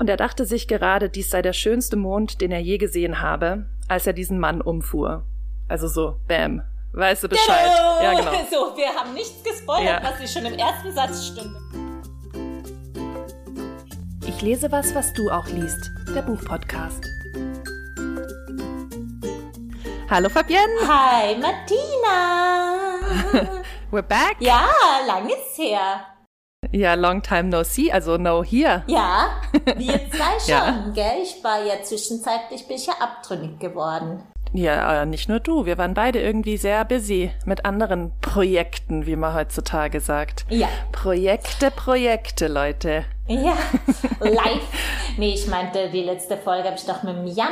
Und er dachte sich gerade, dies sei der schönste Mond, den er je gesehen habe, als er diesen Mann umfuhr. Also so, bam, weißt du Bescheid. Ja, genau. So, wir haben nichts gespoilert, Ja. was ich schon im ersten Satz stimme. Ich lese was, was du auch liest. Der Buchpodcast. Hallo Fabienne, Hi, Martina. we're back. ja, lang ist her. Ja, long time no see, also no here. Ja, wir zwei schon, Ja. gell? Ich war ja zwischenzeitlich bin ich ja abtrünnig geworden. Ja, äh, nicht nur du, wir waren beide irgendwie sehr busy mit anderen Projekten, wie man heutzutage sagt. Ja. Projekte, Projekte, Leute. Ja, live. Nee, ich meinte, die letzte Folge habe ich doch mit dem Jan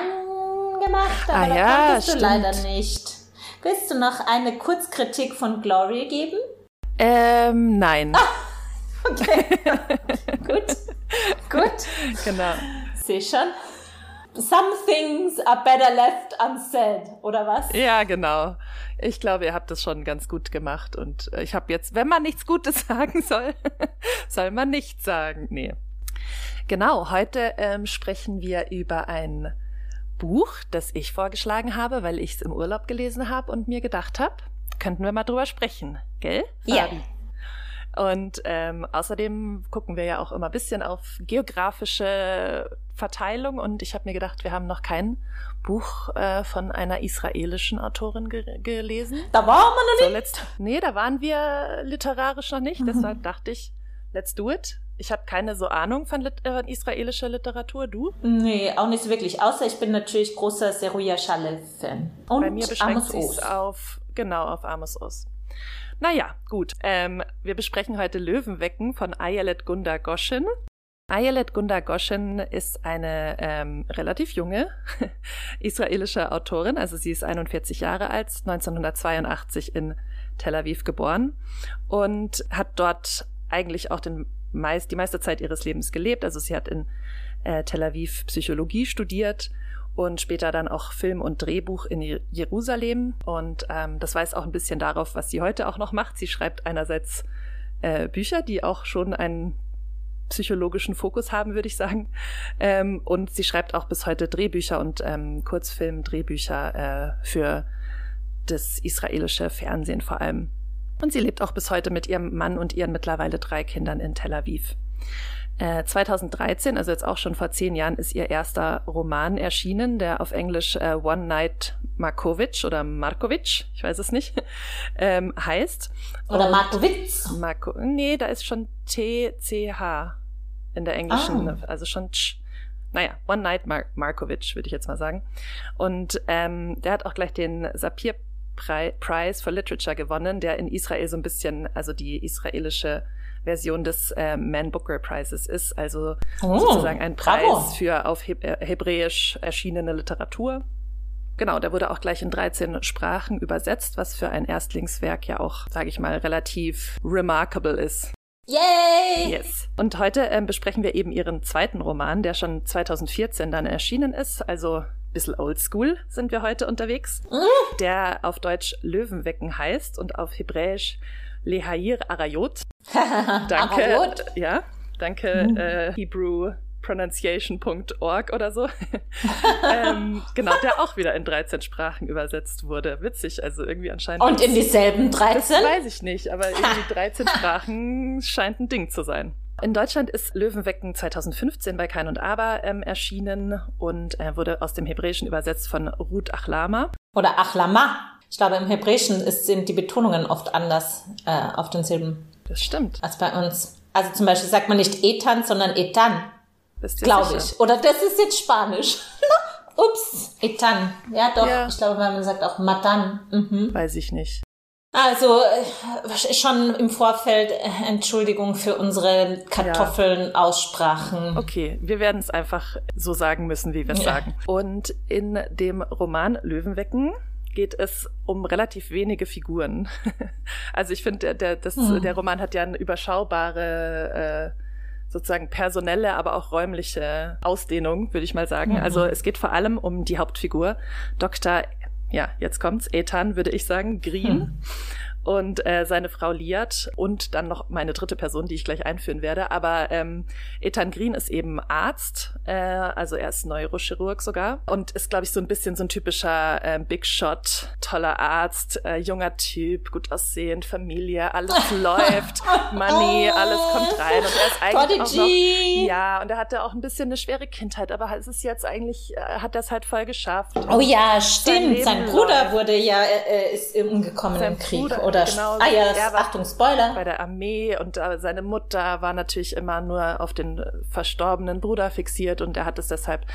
gemacht, aber Ah da ja, konntest du stimmt. leider nicht. Willst du noch eine Kurzkritik von Glory geben? Ähm, nein. Gut, gut. genau. Sehe schon. Some things are better left unsaid, oder was? Ja, genau. Ich glaube, ihr habt das schon ganz gut gemacht und äh, ich habe jetzt, wenn man nichts Gutes sagen soll, soll man nichts sagen. Nee. Genau, heute ähm, sprechen wir über ein Buch, das ich vorgeschlagen habe, weil ich es im Urlaub gelesen habe und mir gedacht habe, könnten wir mal drüber sprechen, gell? Ja. Und ähm, außerdem gucken wir ja auch immer ein bisschen auf geografische Verteilung und ich habe mir gedacht, wir haben noch kein Buch äh, von einer israelischen Autorin ge gelesen. Da waren wir noch So, let's, nee, da waren wir literarisch noch nicht, deshalb dachte ich, let's do it. Ich habe keine so Ahnung von lit äh, israelischer Literatur, du? nicht. Nee, auch nicht so wirklich. Außer ich bin natürlich großer Seruya Shalev-Fan. Und Bei mir beschränkt Amos sich auf, genau, auf Amos Oz. Naja, gut. Ähm, wir besprechen heute Löwenwecken von Ayelet Gunda Goshen. Ayelet Gunda Goshen ist eine ähm, relativ junge israelische Autorin. Also sie ist 41 Jahre alt, 1982 in Tel Aviv geboren und hat dort eigentlich auch den meist, die meiste Zeit ihres Lebens gelebt. Also sie hat in äh, Tel Aviv Psychologie studiert und später dann auch Film und Drehbuch in Je- Jerusalem. Und ähm, das weist auch ein bisschen darauf, was sie heute auch noch macht. Sie schreibt einerseits äh, Bücher, die auch schon einen psychologischen Fokus haben, würde ich sagen. Ähm, und sie schreibt auch bis heute Drehbücher und ähm, Kurzfilm-Drehbücher äh, für das israelische Fernsehen vor allem. Und sie lebt auch bis heute mit ihrem Mann und ihren mittlerweile drei Kindern in Tel Aviv. Äh, 2013, also jetzt auch schon vor zehn Jahren, ist ihr erster Roman erschienen, der auf Englisch äh, One Night Markovic oder Markovic, ich weiß es nicht, ähm, heißt. Oder Markowitz. Marco, nee, da ist schon T-C-H in der englischen, Ah. also schon Tsch. Naja, One Night Mar Markovic, würde ich jetzt mal sagen. Und ähm, der hat auch gleich den Sapir Pri- Prize for Literature gewonnen, der in Israel so ein bisschen, also die israelische Version des äh, Man Booker Prizes ist, also Oh, sozusagen ein Preis bravo. für auf Heb äh, Hebräisch erschienene Literatur. Genau, der wurde auch gleich in 13 Sprachen übersetzt, was für ein Erstlingswerk ja auch, sage ich mal, relativ remarkable ist. Yay! Yes. Und heute ähm, besprechen wir eben ihren zweiten Roman, der schon 2014 dann erschienen ist. Also ein bisschen oldschool sind wir heute unterwegs. Der auf Deutsch Löwenwecken heißt und auf Hebräisch Lehair Arayot. Danke. Arayot. Ja, danke äh, Hebrew pronunciation.org oder so. ähm, genau, der auch wieder in 13 Sprachen übersetzt wurde. Witzig, also irgendwie anscheinend. Und in dieselben Das 13? weiß ich nicht, aber irgendwie 13 Sprachen scheint ein Ding zu sein. In Deutschland ist Löwenwecken 2015 bei Kein und Aber ähm, erschienen und äh, wurde aus dem Hebräischen übersetzt von Ruth Achlama. Oder Achlama. Ich glaube, im Hebräischen ist, sind die Betonungen oft anders äh, auf den Silben Das stimmt. als bei uns. Also zum Beispiel sagt man nicht Etan, sondern Etan, glaube ich. Oder das ist jetzt Spanisch. Ups, Etan. Ja, doch. Ja. Ich glaube, man sagt auch Matan. Mhm. Weiß ich nicht. Also äh, schon im Vorfeld äh, Entschuldigung für unsere Kartoffeln Aussprachen. Okay, wir werden es einfach so sagen müssen, wie wir es Ja. sagen. Und in dem Roman Löwenwecken geht es um relativ wenige Figuren. also ich finde, der, der, das, Hm. der Roman hat ja eine überschaubare äh, sozusagen personelle, aber auch räumliche Ausdehnung, würde ich mal sagen. Mhm. Also es geht vor allem um die Hauptfigur, Dr. Ja, jetzt kommt's, Ethan, würde ich sagen, Green. Hm. Und äh, seine Frau Liat und dann noch meine dritte Person, die ich gleich einführen werde. Aber ähm, Ethan Green ist eben Arzt, äh, also er ist Neurochirurg sogar und ist, glaube ich, so ein bisschen so ein typischer äh, Big Shot, toller Arzt, äh, junger Typ, gut aussehend, Familie, alles läuft, Money, alles kommt rein und er ist eigentlich auch noch, ja, und er hatte auch ein bisschen eine schwere Kindheit, aber es ist jetzt eigentlich, äh, hat das halt voll geschafft. Oh ja, stimmt, sein, sein Bruder läuft. wurde ja, äh, ist umgekommen sein im Krieg, Bruder, oder? Genau, ah ja, das, Achtung, Spoiler. Bei der Armee und äh, seine Mutter war natürlich immer nur auf den verstorbenen Bruder fixiert und er hat es deshalb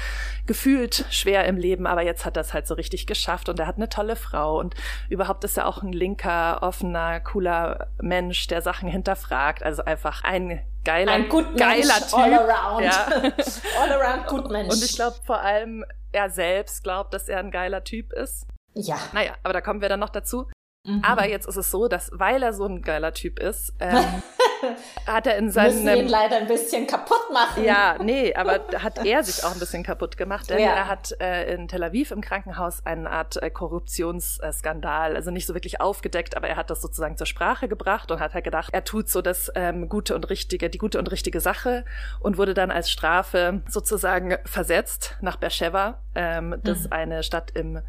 gefühlt schwer im Leben, aber jetzt hat er es halt so richtig geschafft und er hat eine tolle Frau und überhaupt ist er auch ein linker, offener, cooler Mensch, der Sachen hinterfragt. Also einfach ein geiler, ein gut geiler Typ. All around. Ja. all around gut Mensch. Und ich glaube vor allem, er selbst glaubt, dass er ein geiler Typ ist. Ja. Naja, aber da kommen wir dann noch dazu. Mhm. Aber jetzt ist es so, dass weil er so ein geiler Typ ist, ähm, hat er in seinem... Müssen ihn leider ein bisschen kaputt machen. Ja, nee, aber hat er sich auch ein bisschen kaputt gemacht, denn ja. er hat äh, in Tel Aviv im Krankenhaus eine Art äh, Korruptionsskandal, also nicht so wirklich aufgedeckt, aber er hat das sozusagen zur Sprache gebracht und hat halt gedacht, er tut so das ähm, gute und richtige, die gute und richtige Sache und wurde dann als Strafe sozusagen versetzt nach Beersheba, ähm, das ist mhm. eine Stadt im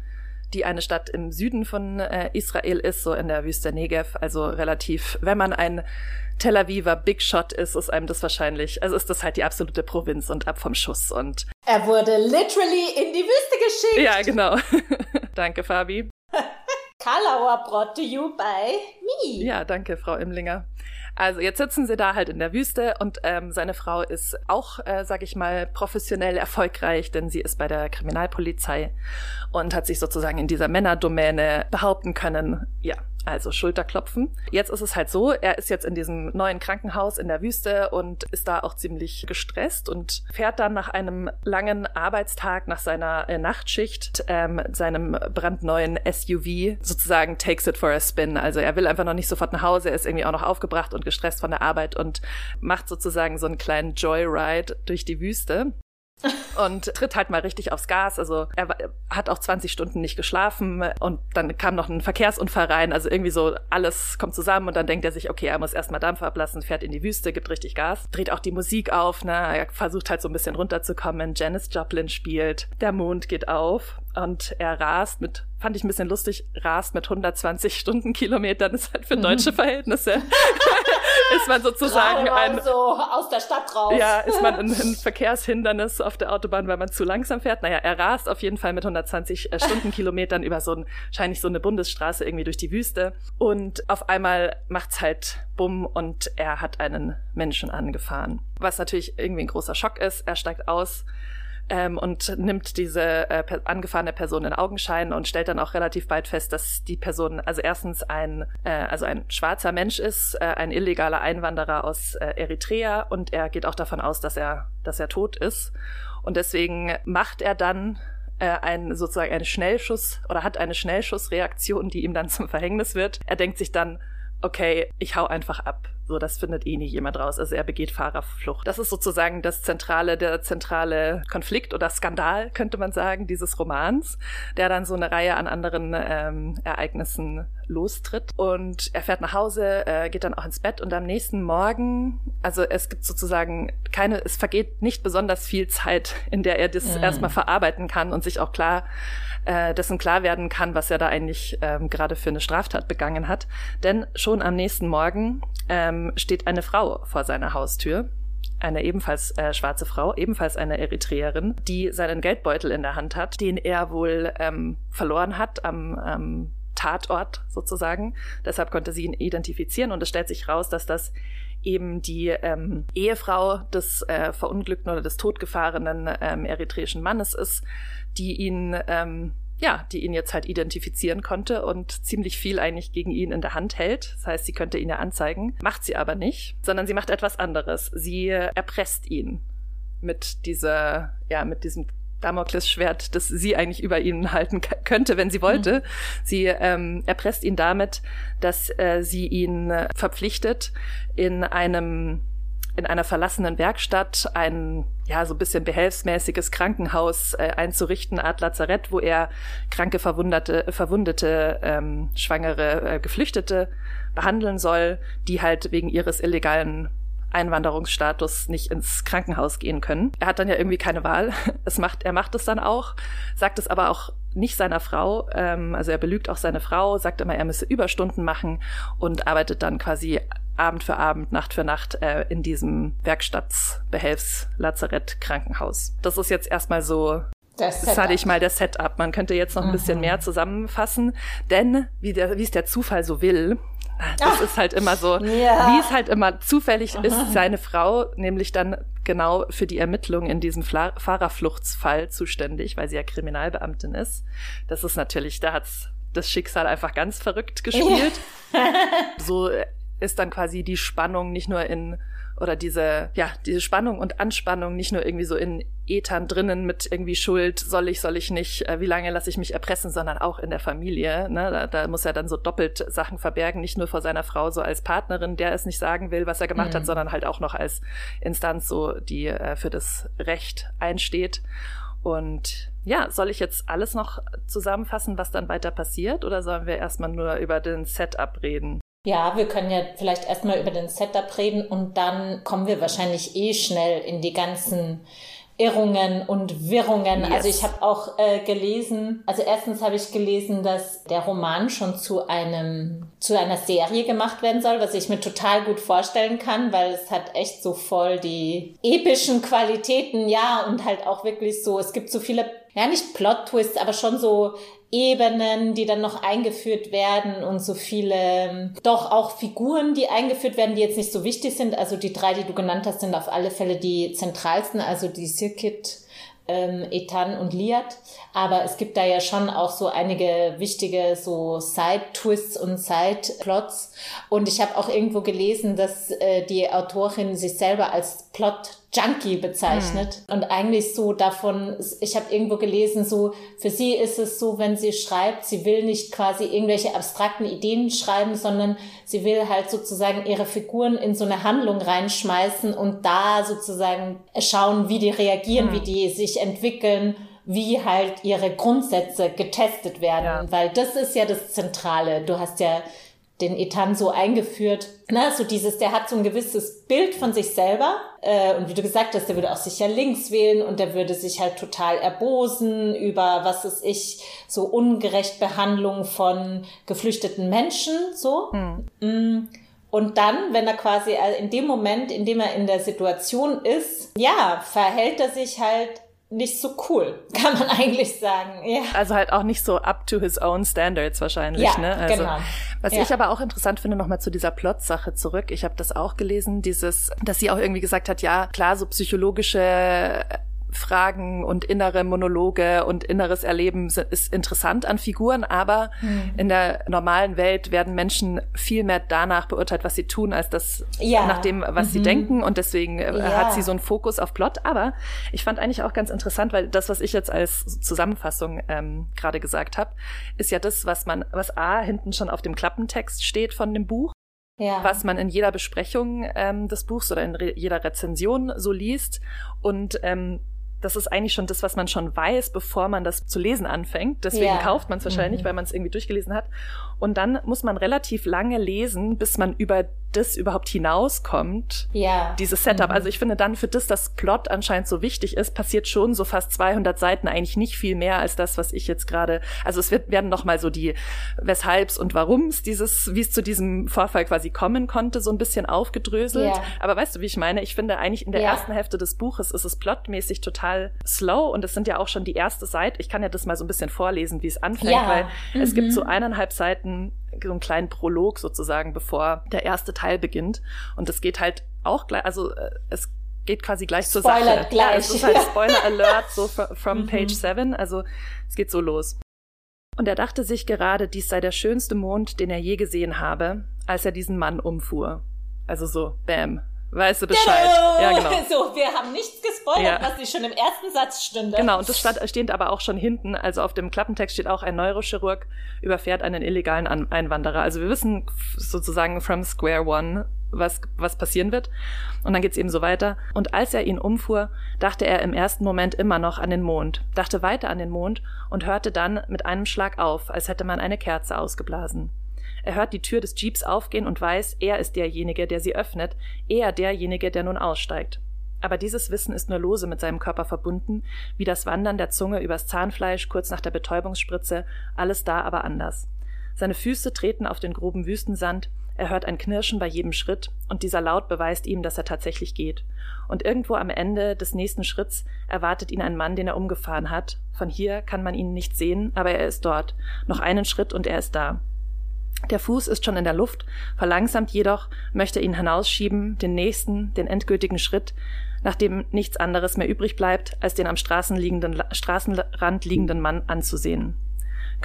die eine Stadt im Süden von äh, Israel ist, so in der Wüste Negev. Also relativ, wenn man ein Tel Aviver Big Shot ist, ist einem das wahrscheinlich, also ist das halt die absolute Provinz und ab vom Schuss und. Er wurde literally in die Wüste geschickt. Ja, genau. danke, Fabi. Kalauer brought to you by me. Ja, danke, Frau Imlinger. Also jetzt sitzen sie da halt in der Wüste und ähm, seine Frau ist auch, äh, sag ich mal, professionell erfolgreich, denn sie ist bei der Kriminalpolizei und hat sich sozusagen in dieser Männerdomäne behaupten können. Ja, also Schulterklopfen. Jetzt ist es halt so, er ist jetzt in diesem neuen Krankenhaus in der Wüste und ist da auch ziemlich gestresst und fährt dann nach einem langen Arbeitstag, nach seiner äh, Nachtschicht, ähm, seinem brandneuen SUV sozusagen takes it for a spin. Also er will einfach noch nicht sofort nach Hause, er ist irgendwie auch noch aufgebracht und gestresst von der Arbeit und macht sozusagen so einen kleinen Joyride durch die Wüste und tritt halt mal richtig aufs Gas. Also er hat auch 20 Stunden nicht geschlafen und dann kam noch ein Verkehrsunfall rein. Also irgendwie so alles kommt zusammen und dann denkt er sich, okay, er muss erstmal Dampf ablassen, fährt in die Wüste, gibt richtig Gas, dreht auch die Musik auf, ne? Er versucht halt so ein bisschen runterzukommen. Janis Joplin spielt, der Mond geht auf und er rast mit, fand ich ein bisschen lustig, rast mit 120 Stundenkilometern, ist halt für deutsche Verhältnisse. ist man sozusagen ein, so aus der Stadt raus. Ja, ist man ein, ein, Verkehrshindernis auf der Autobahn, weil man zu langsam fährt. Naja, er rast auf jeden Fall mit 120 äh, Stundenkilometern über so ein, wahrscheinlich so eine Bundesstraße irgendwie durch die Wüste. Und auf einmal macht's halt bumm und er hat einen Menschen angefahren. Was natürlich irgendwie ein großer Schock ist. Er steigt aus, ähm, und nimmt diese äh, per angefahrene Person in Augenschein und stellt dann auch relativ bald fest, dass die Person also erstens ein äh, also ein schwarzer Mensch ist, äh, ein illegaler Einwanderer aus äh, Eritrea und er geht auch davon aus, dass er dass er tot ist und deswegen macht er dann äh, ein sozusagen eine Schnellschuss oder hat eine Schnellschussreaktion, die ihm dann zum Verhängnis wird. Er denkt sich dann okay, ich hau einfach ab. So, das findet eh nie jemand raus. Also er begeht Fahrerflucht. Das ist sozusagen das zentrale, der zentrale Konflikt oder Skandal, könnte man sagen, dieses Romans, der dann so eine Reihe an anderen ähm, Ereignissen lostritt. Und er fährt nach Hause, äh, geht dann auch ins Bett und am nächsten Morgen, also es gibt sozusagen keine, es vergeht nicht besonders viel Zeit, in der er das mm. erstmal verarbeiten kann und sich auch klar äh, dessen klar werden kann, was er da eigentlich ähm, gerade für eine Straftat begangen hat. Denn schon am nächsten Morgen ähm, steht eine Frau vor seiner Haustür eine ebenfalls äh, schwarze Frau, ebenfalls eine Eritreerin, die seinen Geldbeutel in der Hand hat, den er wohl ähm, verloren hat am ähm, Tatort sozusagen. Deshalb konnte sie ihn identifizieren und es stellt sich raus, dass das eben die ähm, Ehefrau des äh, verunglückten oder des totgefahrenen ähm, eritreischen Mannes ist, die ihn ähm, ja, die ihn jetzt halt identifizieren konnte und ziemlich viel eigentlich gegen ihn in der Hand hält. Das heißt, sie könnte ihn ja anzeigen, macht sie aber nicht, sondern sie macht etwas anderes. Sie erpresst ihn mit dieser, ja, mit diesem Damoklesschwert, das sie eigentlich über ihn halten könnte, wenn sie wollte. Mhm. Sie ähm, erpresst ihn damit, dass äh, sie ihn verpflichtet, in einem in einer verlassenen Werkstatt ein ja so ein bisschen behelfsmäßiges Krankenhaus äh, einzurichten, Art Lazarett, wo er kranke, verwundete, verwundete, ähm, schwangere, äh, Geflüchtete behandeln soll, die halt wegen ihres illegalen Einwanderungsstatus nicht ins Krankenhaus gehen können. Er hat dann ja irgendwie keine Wahl. Es macht, er macht es dann auch, sagt es aber auch nicht seiner Frau. Ähm, also er belügt auch seine Frau, sagt immer, er müsse Überstunden machen und arbeitet dann quasi Abend für Abend, Nacht für Nacht äh, in diesem Werkstattsbehelfs-Lazarett-Krankenhaus. Das ist jetzt erstmal so das, das hatte ich mal der Setup. Man könnte jetzt noch ein bisschen mhm. mehr zusammenfassen, denn wie, der, wie es der Zufall so will, das Ach, ist halt immer so, ja. wie es halt immer zufällig ist, seine Frau nämlich dann genau für die Ermittlung in diesem Fla Fahrerfluchtsfall zuständig, weil sie ja Kriminalbeamtin ist. Das ist natürlich, da hat's das Schicksal einfach ganz verrückt gespielt. So ist dann quasi die Spannung nicht nur in oder diese, ja, diese Spannung und Anspannung nicht nur irgendwie so in Ethern drinnen mit irgendwie Schuld, soll ich, soll ich nicht, äh, wie lange lasse ich mich erpressen, sondern auch in der Familie. Ne? Da, da muss er dann so doppelt Sachen verbergen, nicht nur vor seiner Frau so als Partnerin, der es nicht sagen will, was er gemacht mhm. hat, sondern halt auch noch als Instanz so, die äh, für das Recht einsteht. Und ja, soll ich jetzt alles noch zusammenfassen, was dann weiter passiert, oder sollen wir erstmal nur über den Setup reden? Ja, wir können ja vielleicht erstmal über den Setup reden und dann kommen wir wahrscheinlich eh schnell in die ganzen Irrungen und Wirrungen. Yes. Also ich habe auch äh, gelesen, also erstens habe ich gelesen, dass der Roman schon zu einem zu einer Serie gemacht werden soll, was ich mir total gut vorstellen kann, weil es hat echt so voll die epischen Qualitäten, ja, und halt auch wirklich so, es gibt so viele ja nicht Plot-Twists, aber schon so Ebenen, die dann noch eingeführt werden und so viele, doch auch Figuren, die eingeführt werden, die jetzt nicht so wichtig sind. Also die drei, die du genannt hast, sind auf alle Fälle die zentralsten, also die Circuit, ähm, Ethan und Liat. Aber es gibt da ja schon auch so einige wichtige so Side-Twists und Side-Plots. Und ich habe auch irgendwo gelesen, dass äh, die Autorin sich selber als Plot Junkie bezeichnet mhm. und eigentlich so davon, ich habe irgendwo gelesen, so für sie ist es so, wenn sie schreibt, sie will nicht quasi irgendwelche abstrakten Ideen schreiben, sondern sie will halt sozusagen ihre Figuren in so eine Handlung reinschmeißen und da sozusagen schauen, wie die reagieren, mhm. wie die sich entwickeln wie halt ihre Grundsätze getestet werden, ja. weil das ist ja das Zentrale. Du hast ja den Etan so eingeführt. Na, so dieses, der hat so ein gewisses Bild von sich selber. Äh, und wie du gesagt hast, der würde auch sicher links wählen und der würde sich halt total erbosen über, was ist ich, so ungerecht Behandlung von geflüchteten Menschen, so. Hm. Und dann, wenn er quasi äh, in dem Moment, in dem er in der Situation ist, ja, verhält er sich halt nicht so cool, kann man eigentlich sagen. Ja. Also halt auch nicht so up to his own standards wahrscheinlich. Ja, ne? also, genau. Was ja. ich aber auch interessant finde, nochmal zu dieser Plot-Sache zurück. Ich habe das auch gelesen, dieses, dass sie auch irgendwie gesagt hat, ja, klar, so psychologische Fragen und innere Monologe und inneres Erleben ist interessant an Figuren, aber hm. in der normalen Welt werden Menschen viel mehr danach beurteilt, was sie tun, als das ja. nach dem, was mhm. sie denken. Und deswegen äh, ja. hat sie so einen Fokus auf Plot. Aber ich fand eigentlich auch ganz interessant, weil das, was ich jetzt als Zusammenfassung ähm, gerade gesagt habe, ist ja das, was man, was A hinten schon auf dem Klappentext steht von dem Buch ja. was man in jeder Besprechung ähm, des Buchs oder in jeder Rezension so liest. Und ähm, das ist eigentlich schon das, was man schon weiß, bevor man das zu lesen anfängt. Deswegen ja. kauft man es wahrscheinlich, mhm. weil man es irgendwie durchgelesen hat. Und dann muss man relativ lange lesen, bis man über das überhaupt hinauskommt. Ja. Dieses Setup. Mhm. Also ich finde dann für das, das Plot anscheinend so wichtig ist, passiert schon so fast 200 Seiten eigentlich nicht viel mehr als das, was ich jetzt gerade, also es wird, werden noch mal so die Weshalbs und Warums dieses, wie es zu diesem Vorfall quasi kommen konnte, so ein bisschen aufgedröselt. Ja. Aber weißt du, wie ich meine? Ich finde eigentlich in der ja. ersten Hälfte des Buches ist es plotmäßig total slow und es sind ja auch schon die erste Seite. Ich kann ja das mal so ein bisschen vorlesen, wie es anfängt, weil mhm. es gibt so mhm. eineinhalb Seiten so einen kleinen Prolog sozusagen, bevor der erste Teil beginnt. Und es geht halt auch gleich, also äh, es geht quasi gleich zur Spoiler Sache. Gleich. Ja, es ist halt Spoiler Alert, so from mhm. Page 7. Also es geht so los. Und er dachte sich gerade, dies sei der schönste Mond, den er je gesehen habe, als er diesen Mann umfuhr. Also so, bam, weißt du Bescheid. Genau. Ja, genau. So, wir haben nichts gespoilert, ja. was nicht schon im ersten Satz stünde. Genau, und das stand, steht aber auch schon hinten. Also auf dem Klappentext steht auch, ein Neurochirurg überfährt einen illegalen Einwanderer. Also wir wissen sozusagen from square one, was, was passieren wird. Und dann geht's eben so weiter. Und als er ihn umfuhr, dachte er im ersten Moment immer noch an den Mond, dachte weiter an den Mond und hörte dann mit einem Schlag auf, als hätte man eine Kerze ausgeblasen. Er hört die Tür des Jeeps aufgehen und weiß, er ist derjenige, der sie öffnet, er derjenige, der nun aussteigt. Aber dieses Wissen ist nur lose mit seinem Körper verbunden, wie das Wandern der Zunge übers Zahnfleisch kurz nach der Betäubungsspritze, alles da aber anders. Seine Füße treten auf den groben Wüstensand, er hört ein Knirschen bei jedem Schritt, und dieser Laut beweist ihm, dass er tatsächlich geht. Und irgendwo am Ende des nächsten Schritts erwartet ihn ein Mann, den er umgefahren hat. Von hier kann man ihn nicht sehen, aber er ist dort. Noch einen Schritt und er ist da. Der Fuß ist schon in der Luft, verlangsamt jedoch, möchte ihn hinausschieben, den nächsten, den endgültigen Schritt, nachdem nichts anderes mehr übrig bleibt, als den am Straßen Straßenrand liegenden Mann anzusehen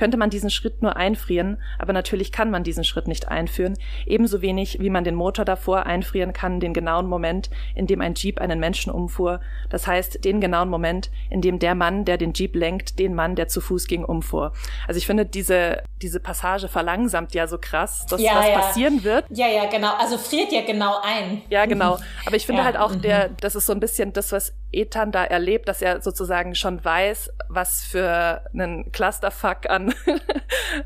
könnte man diesen Schritt nur einfrieren, aber natürlich kann man diesen Schritt nicht einführen, ebenso wenig wie man den Motor davor einfrieren kann, den genauen Moment, in dem ein Jeep einen Menschen umfuhr, das heißt den genauen Moment, in dem der Mann, der den Jeep lenkt, den Mann, der zu Fuß ging, umfuhr. Also ich finde, diese, diese Passage verlangsamt ja so krass, dass ja, was ja. passieren wird. Ja, ja, genau. Also friert ja genau ein. Ja, genau. Aber ich finde ja. halt auch, der, mhm. das ist so ein bisschen das, was Ethan da erlebt, dass er sozusagen schon weiß, was für einen Clusterfuck an,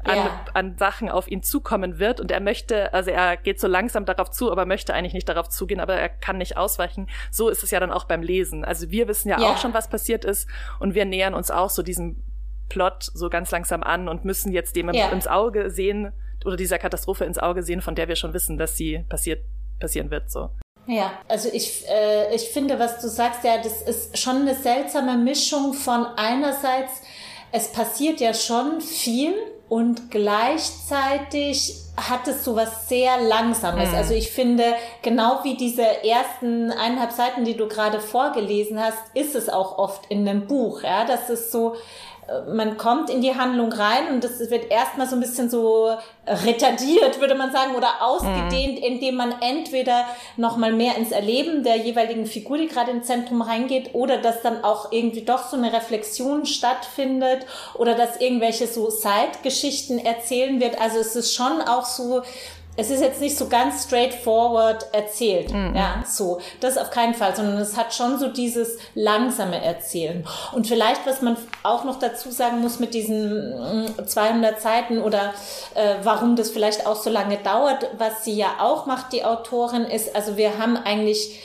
an, ja. an Sachen auf ihn zukommen wird. Und er möchte, also er geht so langsam darauf zu, aber möchte eigentlich nicht darauf zugehen, aber er kann nicht ausweichen. So ist es ja dann auch beim Lesen. Also wir wissen ja, ja. auch schon, was passiert ist und wir nähern uns auch so diesem Plot so ganz langsam an und müssen jetzt dem ja. ins Auge sehen oder dieser Katastrophe ins Auge sehen, von der wir schon wissen, dass sie passiert, passieren wird, so. Ja, also ich, äh, ich finde, was du sagst, ja, das ist schon eine seltsame Mischung von einerseits, es passiert ja schon viel und gleichzeitig hat es so was sehr Langsames. Mhm. Also ich finde, genau wie diese ersten eineinhalb Seiten, die du gerade vorgelesen hast, ist es auch oft in einem Buch, ja, das ist so, man kommt in die Handlung rein und das wird erstmal so ein bisschen so retardiert, würde man sagen, oder ausgedehnt, mhm. indem man entweder noch mal mehr ins Erleben der jeweiligen Figur, die gerade ins Zentrum reingeht, oder dass dann auch irgendwie doch so eine Reflexion stattfindet oder dass irgendwelche so Zeitgeschichten erzählen wird. Also es ist schon auch so es ist jetzt nicht so ganz straightforward erzählt, mhm. ja, so. Das auf keinen Fall, sondern es hat schon so dieses langsame Erzählen. Und vielleicht, was man auch noch dazu sagen muss mit diesen 200 mm, Seiten oder äh, warum das vielleicht auch so lange dauert, was sie ja auch macht, die Autorin, ist, also wir haben eigentlich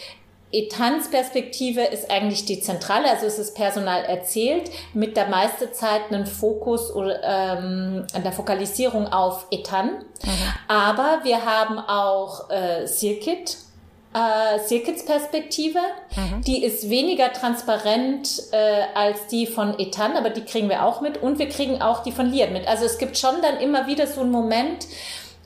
Etans Perspektive ist eigentlich die zentrale, also es ist Personal erzählt, mit der meiste Zeit einen Fokus oder, ähm, an der Fokalisierung auf Etan. Mhm. Aber wir haben auch äh, Sirkit, äh, Sirkits Perspektive. Mhm. Die ist weniger transparent äh, als die von Etan, aber die kriegen wir auch mit. Und wir kriegen auch die von Liat mit. Also es gibt schon dann immer wieder so einen Moment,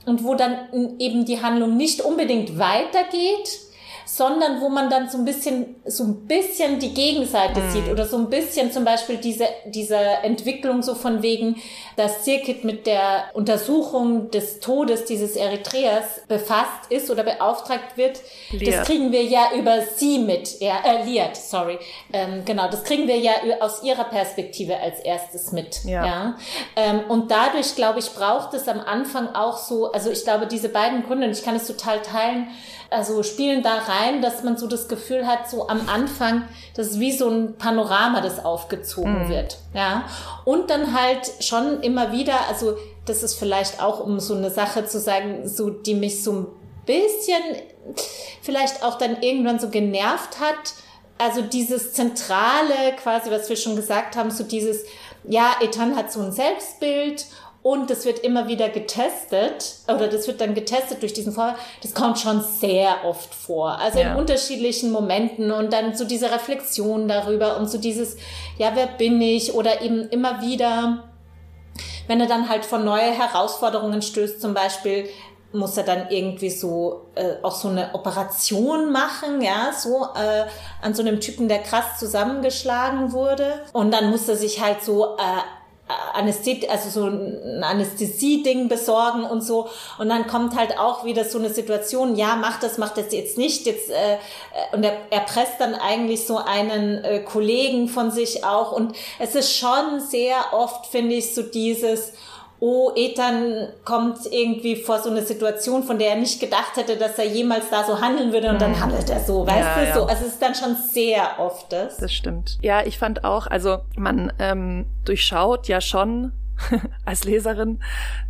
und wo dann eben die Handlung nicht unbedingt weitergeht, sondern wo man dann so ein bisschen, so ein bisschen die Gegenseite mhm. sieht oder so ein bisschen zum Beispiel diese, diese Entwicklung so von wegen, dass Circuit mit der Untersuchung des Todes dieses Eritreers befasst ist oder beauftragt wird. Liat. Das kriegen wir ja über sie mit, ja, äh, Liat, sorry. Ähm, genau, das kriegen wir ja aus ihrer Perspektive als erstes mit. Ja. ja? Ähm, und dadurch, glaube ich, braucht es am Anfang auch so, also ich glaube, diese beiden Gründe, und ich kann es total teilen, also spielen da rein, dass man so das Gefühl hat, so am Anfang, das ist wie so ein Panorama, das aufgezogen mhm. wird. Ja. Und dann halt schon immer wieder, also das ist vielleicht auch, um so eine Sache zu sagen, so, die mich so ein bisschen vielleicht auch dann irgendwann so genervt hat. Also dieses Zentrale, quasi, was wir schon gesagt haben, so dieses, ja, Ethan hat so ein Selbstbild und das wird immer wieder getestet oder das wird dann getestet durch diesen Vorfall. Das kommt schon sehr oft vor. Also ja. in unterschiedlichen Momenten und dann so diese Reflexion darüber und so dieses, ja, wer bin ich? Oder eben immer wieder, wenn er dann halt vor neue Herausforderungen stößt, zum Beispiel, muss er dann irgendwie so äh, auch so eine Operation machen, ja, so äh, an so einem Typen, der krass zusammengeschlagen wurde. Und dann muss er sich halt so äh, Anästhesie, also so ein Anästhesie-Ding besorgen und so. Und dann kommt halt auch wieder so eine Situation, ja, mach das, mach das jetzt nicht. Jetzt, äh, und er, er presst dann eigentlich so einen äh, Kollegen von sich auch. Und es ist schon sehr oft, finde ich, so dieses, oh, Ethan kommt irgendwie vor so eine Situation, von der er nicht gedacht hätte, dass er jemals da so handeln würde und dann mhm. handelt er so, weißt ja, du? Ja. So, also es ist dann schon sehr oft das. Das stimmt. Ja, ich fand auch, also man ähm, durchschaut ja schon als Leserin,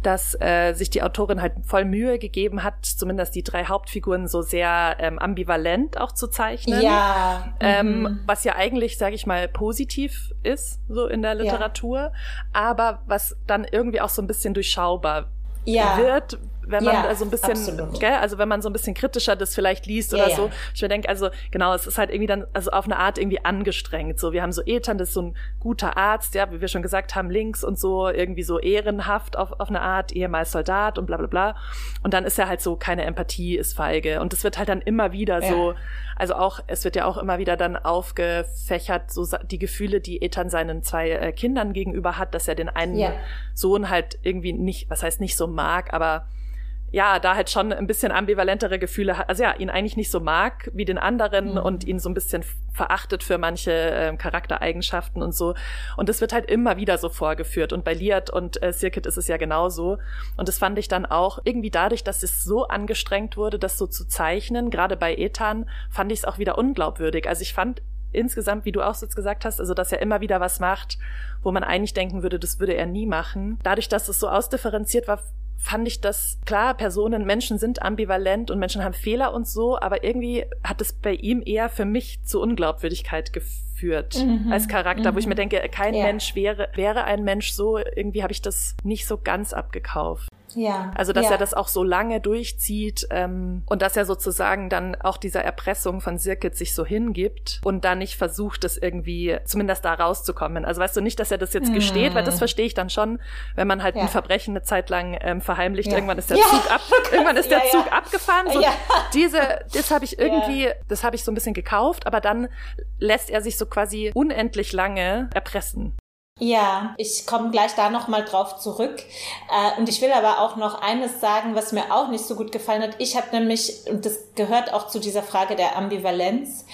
dass äh, sich die Autorin halt voll Mühe gegeben hat, zumindest die drei Hauptfiguren so sehr ähm, ambivalent auch zu zeichnen. Ja. Ähm, mhm. Was ja eigentlich, sage ich mal, positiv ist, so in der Literatur, ja. aber was dann irgendwie auch so ein bisschen durchschaubar ja. wird, wenn man ja, so ein bisschen, gell, also wenn man so ein bisschen kritischer das vielleicht liest oder ja, so. Ich mir denke, also genau, es ist halt irgendwie dann, also auf eine Art irgendwie angestrengt. So, wir haben so Ethan, das ist so ein guter Arzt, ja, wie wir schon gesagt haben, links und so, irgendwie so ehrenhaft auf, auf eine Art, ehemals Soldat und bla bla bla. Und dann ist er halt so, keine Empathie ist feige. Und das wird halt dann immer wieder ja. so, also auch, es wird ja auch immer wieder dann aufgefächert, so die Gefühle, die Ethan seinen zwei äh, Kindern gegenüber hat, dass er den einen Sohn halt irgendwie nicht, was heißt nicht so mag, aber ja, da halt schon ein bisschen ambivalentere Gefühle hat, also ja, ihn eigentlich nicht so mag wie den anderen mhm. und ihn so ein bisschen verachtet für manche äh, Charaktereigenschaften und so. Und das wird halt immer wieder so vorgeführt. Und bei Liat und äh, Circuit ist es ja genauso. Und das fand ich dann auch irgendwie dadurch, dass es so angestrengt wurde, das so zu zeichnen, gerade bei Ethan, fand ich es auch wieder unglaubwürdig. Also ich fand insgesamt, wie du auch jetzt gesagt hast, also dass er immer wieder was macht, wo man eigentlich denken würde, das würde er nie machen. Dadurch, dass es so ausdifferenziert war, fand ich das, klar, Personen, Menschen sind ambivalent und Menschen haben Fehler und so, aber irgendwie hat es bei ihm eher für mich zu Unglaubwürdigkeit geführt mhm. als Charakter, mhm. wo ich mir mhm. denke, kein ja. Mensch wäre, wäre ein Mensch so, irgendwie habe ich das nicht so ganz abgekauft. Ja. Also, dass ja. er das auch so lange durchzieht ähm, und dass er sozusagen dann auch dieser Erpressung von Sirkit sich so hingibt und da nicht versucht, das irgendwie zumindest da rauszukommen. Also weißt du nicht, dass er das jetzt mhm. gesteht, weil das verstehe ich dann schon, wenn man halt ja. ein Verbrechen eine Zeit lang ähm, verheimlicht, ja. irgendwann ist der Zug ab, irgendwann ist der Zug abgefahren. So, Diese, das habe ich irgendwie, das habe ich so ein bisschen gekauft, aber dann lässt er sich so quasi unendlich lange erpressen. Ja, ich komme gleich da nochmal drauf zurück. Äh, und ich will aber auch noch eines sagen, was mir auch nicht so gut gefallen hat. Ich habe nämlich, und das gehört auch zu dieser Frage der Ambivalenz,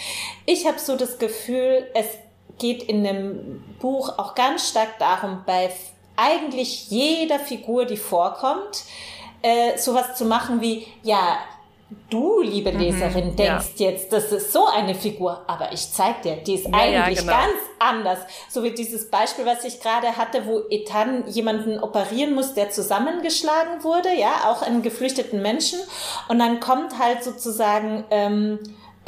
ich habe so das Gefühl, es geht in dem Buch auch ganz stark darum, bei eigentlich jeder Figur, die vorkommt, äh, sowas zu machen wie, ja, du, liebe mhm, Leserin, mhm, denkst ja. jetzt, das ist so eine Figur, aber ich zeig dir, die ist ja, eigentlich ja, genau. ganz anders. So wie dieses Beispiel, was ich gerade hatte, wo Ethan jemanden operieren muss, der zusammengeschlagen wurde, ja, auch einen geflüchteten Menschen. Und dann kommt halt sozusagen ähm,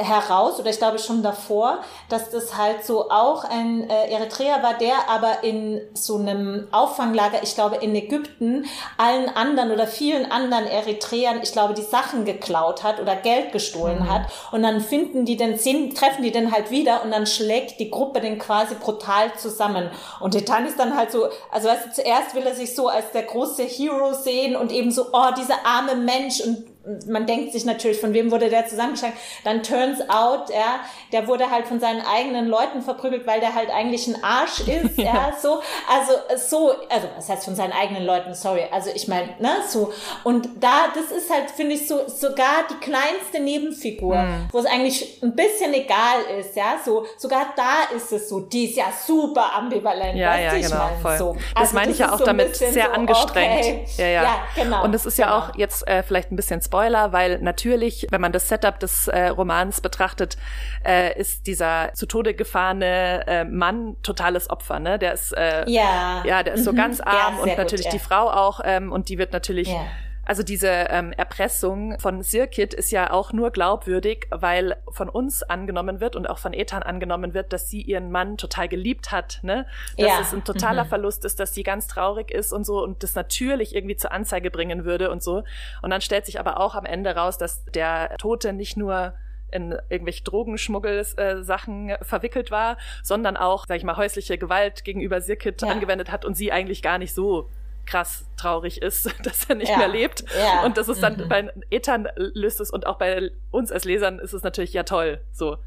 heraus, oder ich glaube schon davor, dass das halt so auch ein äh, Eritreer war, der aber in so einem Auffanglager, ich glaube in Ägypten, allen anderen oder vielen anderen Eritreern, ich glaube, die Sachen geklaut hat oder Geld gestohlen mhm. hat. Und dann finden die den, sehen, treffen die den halt wieder und dann schlägt die Gruppe den quasi brutal zusammen. Und Etan ist dann halt so, also weißt du, zuerst will er sich so als der große Hero sehen und eben so, oh, dieser arme Mensch und man denkt sich natürlich, von wem wurde der zusammengeschlagen? Dann turns out, ja, der wurde halt von seinen eigenen Leuten verprügelt, weil der halt eigentlich ein Arsch ist, ja, so. Also, so, also, das heißt von seinen eigenen Leuten, sorry. Also, ich meine, ne, so. Und da, das ist halt, finde ich, so, sogar die kleinste Nebenfigur, mhm. wo es eigentlich ein bisschen egal ist, ja, so. Sogar da ist es so, die ist ja super ambivalent, ja, ja, genau, mein, voll. So. Das also, meine ich ja auch so damit sehr so, angestrengt. Okay. Ja, ja, ja. genau. Und es ist ja genau. auch jetzt äh, vielleicht ein bisschen Spoiler, weil natürlich, wenn man das Setup des äh, Romans betrachtet, äh, ist dieser zu Tode gefahrene äh, Mann totales Opfer. Ne? Der ist äh, ja, ja, der ist mhm. so ganz arm ja, und natürlich gut, ja. die Frau auch ähm, und die wird natürlich ja. Also diese ähm, Erpressung von Sirkit ist ja auch nur glaubwürdig, weil von uns angenommen wird und auch von Ethan angenommen wird, dass sie ihren Mann total geliebt hat, ne? Dass ja. es ein totaler mhm. Verlust ist, dass sie ganz traurig ist und so und das natürlich irgendwie zur Anzeige bringen würde und so. Und dann stellt sich aber auch am Ende raus, dass der Tote nicht nur in irgendwelche Drogenschmuggel-Sachen äh, verwickelt war, sondern auch, sag ich mal, häusliche Gewalt gegenüber Sirkit ja. angewendet hat und sie eigentlich gar nicht so krass traurig ist, dass er nicht ja. mehr lebt. Ja. Und das ist dann mhm. bei Ethan löst es und auch bei uns als Lesern ist es natürlich ja toll. So.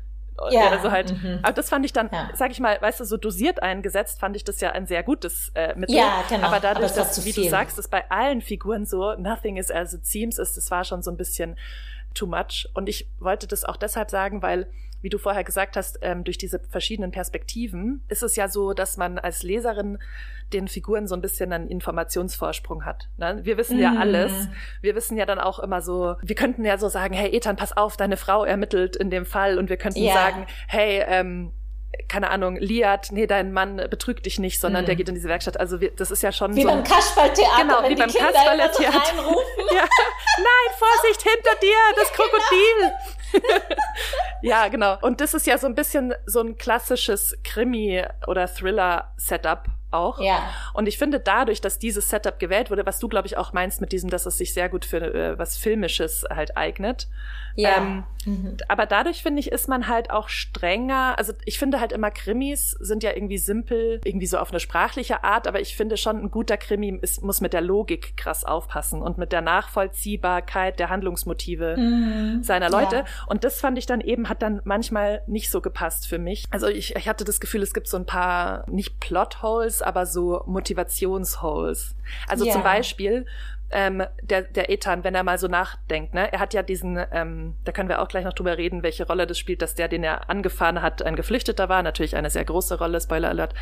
Ja, also halt, mhm. aber das fand ich dann, ja. sag ich mal, weißt du, so dosiert eingesetzt, fand ich das ja ein sehr gutes äh, Mittel. Ja, genau. Aber dadurch, aber dass, wie viel. du sagst, dass bei allen Figuren so nothing is as it seems ist, das war schon so ein bisschen too much. Und ich wollte das auch deshalb sagen, weil wie du vorher gesagt hast, ähm, durch diese verschiedenen Perspektiven ist es ja so, dass man als Leserin den Figuren so ein bisschen einen Informationsvorsprung hat. Ne? Wir wissen ja mm. alles. Wir wissen ja dann auch immer so, wir könnten ja so sagen, hey Ethan, pass auf, deine Frau ermittelt in dem Fall und wir könnten yeah. sagen, hey, ähm, keine Ahnung, Liat, nee, dein Mann betrügt dich nicht, sondern mhm. der geht in diese Werkstatt. Also wir, das ist ja schon wie so. Wie beim Kasperltheater, genau, wenn wie die beim Kinder Kasperltheater. Ja. Nein, Vorsicht, hinter dir, das Krokodil. ja, genau. Und das ist ja so ein bisschen so ein klassisches Krimi- oder Thriller-Setup auch. Ja. Und ich finde dadurch, dass dieses Setup gewählt wurde, was du, glaube ich, auch meinst mit diesem, dass es sich sehr gut für äh, was Filmisches halt eignet. Ja. Ähm, mhm. Aber dadurch, finde ich, ist man halt auch strenger. Also ich finde halt immer, Krimis sind ja irgendwie simpel, irgendwie so auf eine sprachliche Art, aber ich finde schon, ein guter Krimi ist, muss mit der Logik krass aufpassen und mit der Nachvollziehbarkeit der Handlungsmotive mhm. seiner Leute. Ja. Und das fand ich dann eben, hat dann manchmal nicht so gepasst für mich. Also ich, ich hatte das Gefühl, es gibt so ein paar, nicht Plotholes, aber so Motivationsholes. Also ja. zum Beispiel, ähm, der, der Ethan, wenn er mal so nachdenkt, ne? Er hat ja diesen, ähm, da können wir auch gleich noch drüber reden, welche Rolle das spielt, dass der, den er angefahren hat, ein Geflüchteter war. Natürlich eine sehr große Rolle, Spoiler Alert.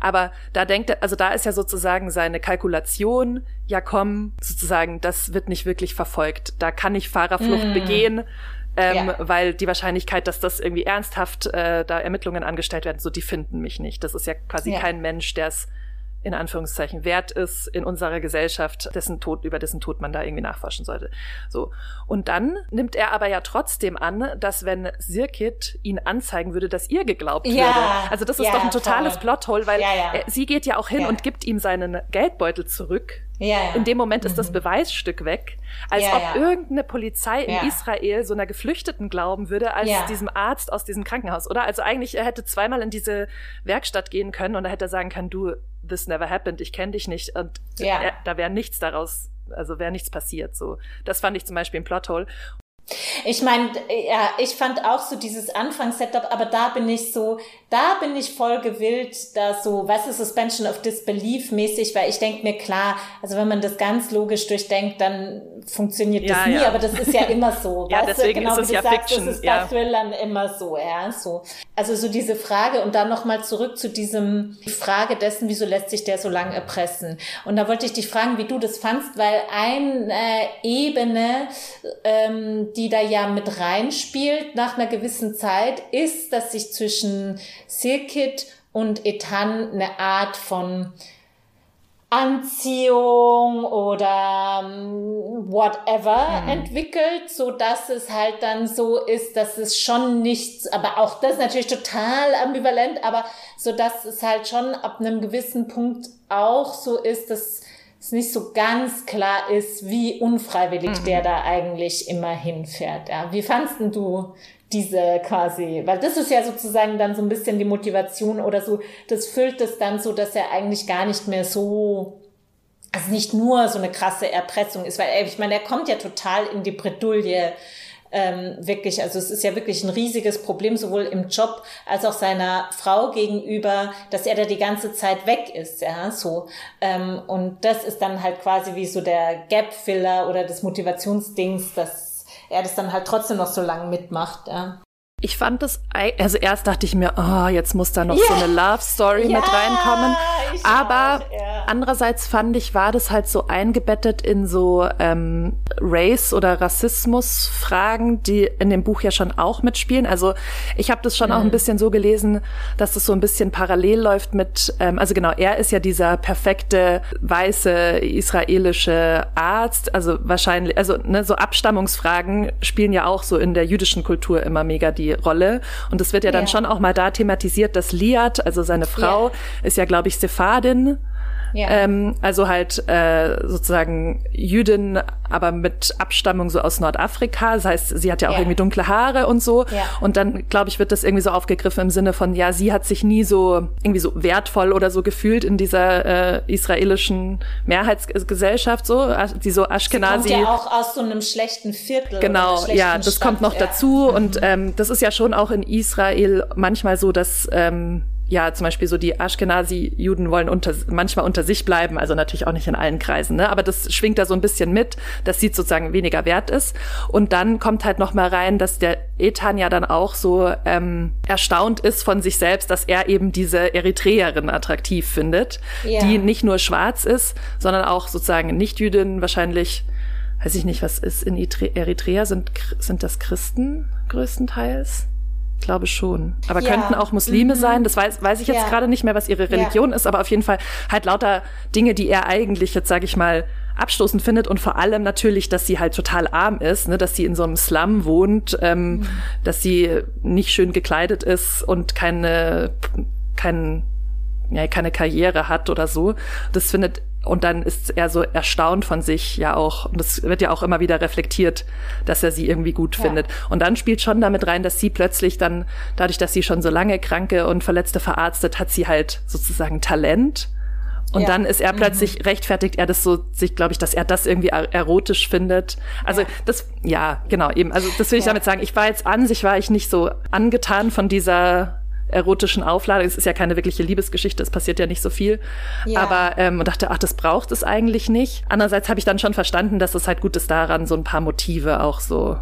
Aber da denkt er, also da ist ja sozusagen seine Kalkulation, ja komm, sozusagen, das wird nicht wirklich verfolgt. Da kann ich Fahrerflucht mm. begehen. Ähm, ja. weil die Wahrscheinlichkeit, dass das irgendwie ernsthaft äh, da Ermittlungen angestellt werden, so die finden mich nicht. Das ist ja quasi ja. kein Mensch, der es in Anführungszeichen wert ist in unserer Gesellschaft, dessen Tod, über dessen Tod man da irgendwie nachforschen sollte. So. Und dann nimmt er aber ja trotzdem an, dass wenn Sirkit ihn anzeigen würde, dass ihr geglaubt ja. würde. Also das ist ja, doch ein totales voll. Plothole, weil ja, er, sie geht ja auch hin und gibt ihm seinen Geldbeutel zurück. In dem Moment ist das mhm. Beweisstück weg. Als ob irgendeine Polizei in Israel so einer Geflüchteten glauben würde, als diesem Arzt aus diesem Krankenhaus, oder? Also eigentlich, er hätte zweimal in diese Werkstatt gehen können und er hätte sagen können, du, this never happened, ich kenne dich nicht und ja. da wäre nichts daraus, also wäre nichts passiert. So, das fand ich zum Beispiel ein Plothole. Ich meine, ja, ich fand auch so dieses Anfangssetup, aber da bin ich so, da bin ich voll gewillt, da so, was ist Suspension of Disbelief mäßig, weil ich denke mir klar, also wenn man das ganz logisch durchdenkt, dann funktioniert das ja, nie, ja. aber das ist ja immer so. ja, deswegen genau, ist es ja sagst, Fiction. Das ist ja. bei Thrillern immer so, ja, so. Also so diese Frage und dann nochmal zurück zu diesem, die Frage dessen, wieso lässt sich der so lange erpressen? Und da wollte ich dich fragen, wie du das fandst, weil eine Ebene, ähm, die da ja mit reinspielt nach einer gewissen Zeit, ist, dass sich zwischen Silkit und Ethan eine Art von Anziehung oder um, whatever mhm. entwickelt, so dass es halt dann so ist, dass es schon nichts, aber auch das natürlich total ambivalent, aber so dass es halt schon ab einem gewissen Punkt auch so ist, dass es nicht so ganz klar ist, wie unfreiwillig mhm. der da eigentlich immer hinfährt. Ja. Wie fandst du diese quasi, weil das ist ja sozusagen dann so ein bisschen die Motivation oder so, das füllt es dann so, dass er eigentlich gar nicht mehr so, also nicht nur so eine krasse Erpressung ist, weil ich meine, er kommt ja total in die Bredouille, ähm, wirklich, also es ist ja wirklich ein riesiges Problem, sowohl im Job als auch seiner Frau gegenüber, dass er da die ganze Zeit weg ist, ja, so. Ähm, und das ist dann halt quasi wie so der Gap-Filler oder das Motivationsdings, dass er das dann halt trotzdem noch so lange mitmacht, ja. Ich fand das, also erst dachte ich mir, oh, jetzt muss da noch yeah. so eine Love Story ja, mit reinkommen. Aber auch, ja. Andererseits fand ich, war das halt so eingebettet in so ähm, Race- oder Rassismus-Fragen, die in dem Buch ja schon auch mitspielen. Also ich habe das schon mhm. auch ein bisschen so gelesen, dass das so ein bisschen parallel läuft mit, ähm, also genau, er ist ja dieser perfekte weiße israelische Arzt. Also wahrscheinlich, also ne, so Abstammungsfragen spielen ja auch so in der jüdischen Kultur immer mega die Rolle. Und es wird ja dann ja. schon auch mal da thematisiert, dass Liat, also seine Frau, ja. ist ja, glaube ich, Sephardin. Ja. Ähm, also halt äh, sozusagen Jüdin, aber mit Abstammung so aus Nordafrika. Das heißt, sie hat ja auch ja. irgendwie dunkle Haare und so. Ja. Und dann, glaube ich, wird das irgendwie so aufgegriffen im Sinne von, ja, sie hat sich nie so irgendwie so wertvoll oder so gefühlt in dieser äh, israelischen Mehrheitsgesellschaft, so, die so Ashkenazi. Sie kommt ja auch aus so einem schlechten Viertel. Genau, ja, das Stadt, kommt noch dazu. Mhm. Und ähm, das ist ja schon auch in Israel manchmal so, dass ähm, ja, zum Beispiel so die Ashkenazi-Juden wollen unter, manchmal unter sich bleiben, also natürlich auch nicht in allen Kreisen, ne? aber das schwingt da so ein bisschen mit, dass sie sozusagen weniger wert ist. Und dann kommt halt noch mal rein, dass der Ethan ja dann auch so ähm, erstaunt ist von sich selbst, dass er eben diese Eritreerin attraktiv findet, ja. die nicht nur schwarz ist, sondern auch sozusagen Nicht-Jüdin, wahrscheinlich, weiß ich nicht, was ist in Eritrea, sind, sind das Christen größtenteils? Glaube schon. Aber ja. könnten auch Muslime mhm. sein. Das weiß, weiß ich jetzt ja. gerade nicht mehr, was ihre Religion ja. ist, aber auf jeden Fall halt lauter Dinge, die er eigentlich jetzt, sage ich mal, abstoßend findet und vor allem natürlich, dass sie halt total arm ist, ne, dass sie in so einem Slum wohnt, ähm, mhm. dass sie nicht schön gekleidet ist und keine, kein, ja, keine Karriere hat oder so. Das findet und dann ist er so erstaunt von sich ja auch, und das wird ja auch immer wieder reflektiert, dass er sie irgendwie gut ja. findet. Und dann spielt schon damit rein, dass sie plötzlich dann, dadurch, dass sie schon so lange Kranke und Verletzte verarztet, hat sie halt sozusagen Talent. Und ja. dann ist er plötzlich, mhm. rechtfertigt er das so, sich, glaube ich, dass er das irgendwie erotisch findet. Also ja. das, ja, genau, eben. Also das will ich damit sagen. Ich war jetzt an sich, war ich nicht so angetan von dieser erotischen Aufladung. Es ist ja keine wirkliche Liebesgeschichte, es passiert ja nicht so viel. Ja. Aber ähm, und dachte, ach, das braucht es eigentlich nicht. Andererseits habe ich dann schon verstanden, dass es halt gut ist daran, so ein paar Motive auch so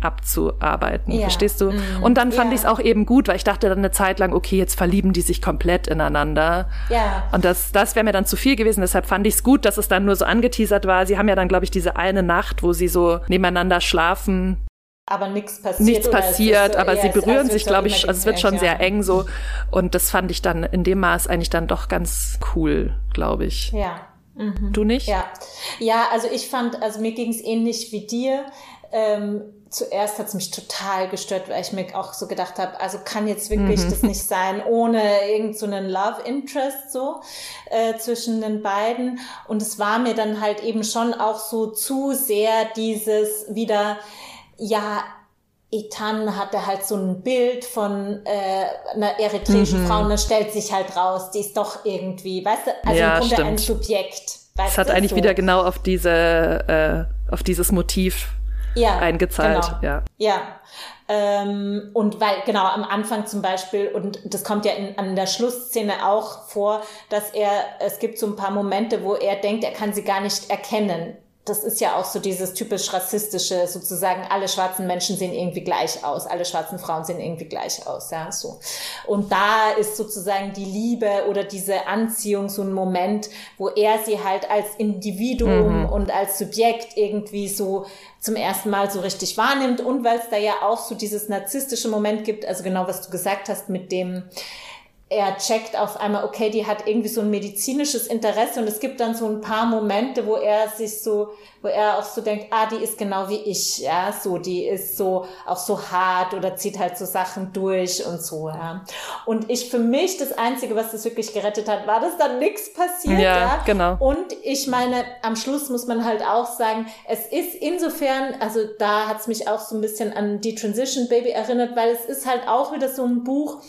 abzuarbeiten. Ja. Verstehst du? Mm. Und dann fand ja. ich es auch eben gut, weil ich dachte dann eine Zeit lang, okay, jetzt verlieben die sich komplett ineinander. Ja. Und das, das wäre mir dann zu viel gewesen. Deshalb fand ich es gut, dass es dann nur so angeteasert war. Sie haben ja dann, glaube ich, diese eine Nacht, wo sie so nebeneinander schlafen aber nichts passiert. Nichts passiert, so, aber ja, sie berühren sich, glaube ich, also es wird schon ja. sehr eng so. Und das fand ich dann in dem Maß eigentlich dann doch ganz cool, glaube ich. Ja. Mhm. Du nicht? Ja. Ja, also ich fand, also mir ging es ähnlich wie dir. Ähm, zuerst hat es mich total gestört, weil ich mir auch so gedacht habe, also kann jetzt wirklich mhm. das nicht sein, ohne irgend so einen Love Interest so äh, zwischen den beiden. Und es war mir dann halt eben schon auch so zu sehr dieses wieder, ja, Ethan hatte halt so ein Bild von äh, einer eritreischen mhm. Frau und dann stellt sich halt raus, die ist doch irgendwie, weißt du, also ja, im Grunde stimmt. ein Subjekt. Es hat eigentlich so. wieder genau auf diese, äh, auf dieses Motiv ja, eingezahlt. Genau. Ja. ja. Ähm, und weil, genau, am Anfang zum Beispiel, und das kommt ja in, an der Schlussszene auch vor, dass er, es gibt so ein paar Momente, wo er denkt, er kann sie gar nicht erkennen das ist ja auch so dieses typisch rassistische, sozusagen, alle schwarzen Menschen sehen irgendwie gleich aus, alle schwarzen Frauen sehen irgendwie gleich aus, ja, so. Und da ist sozusagen die Liebe oder diese Anziehung so ein Moment, wo er sie halt als Individuum mhm. und als Subjekt irgendwie so zum ersten Mal so richtig wahrnimmt und weil es da ja auch so dieses narzisstische Moment gibt, also genau was du gesagt hast mit dem, er checkt auf einmal, okay, die hat irgendwie so ein medizinisches Interesse und es gibt dann so ein paar Momente, wo er sich so, wo er auch so denkt, ah, die ist genau wie ich, ja, so, die ist so, auch so hart oder zieht halt so Sachen durch und so, ja. Und ich für mich, das Einzige, was das wirklich gerettet hat, war, dass dann nichts passiert, ja, ja. genau. Und ich meine, am Schluss muss man halt auch sagen, es ist insofern, also da hat es mich auch so ein bisschen an die Transition Baby erinnert, weil es ist halt auch wieder so ein Buch,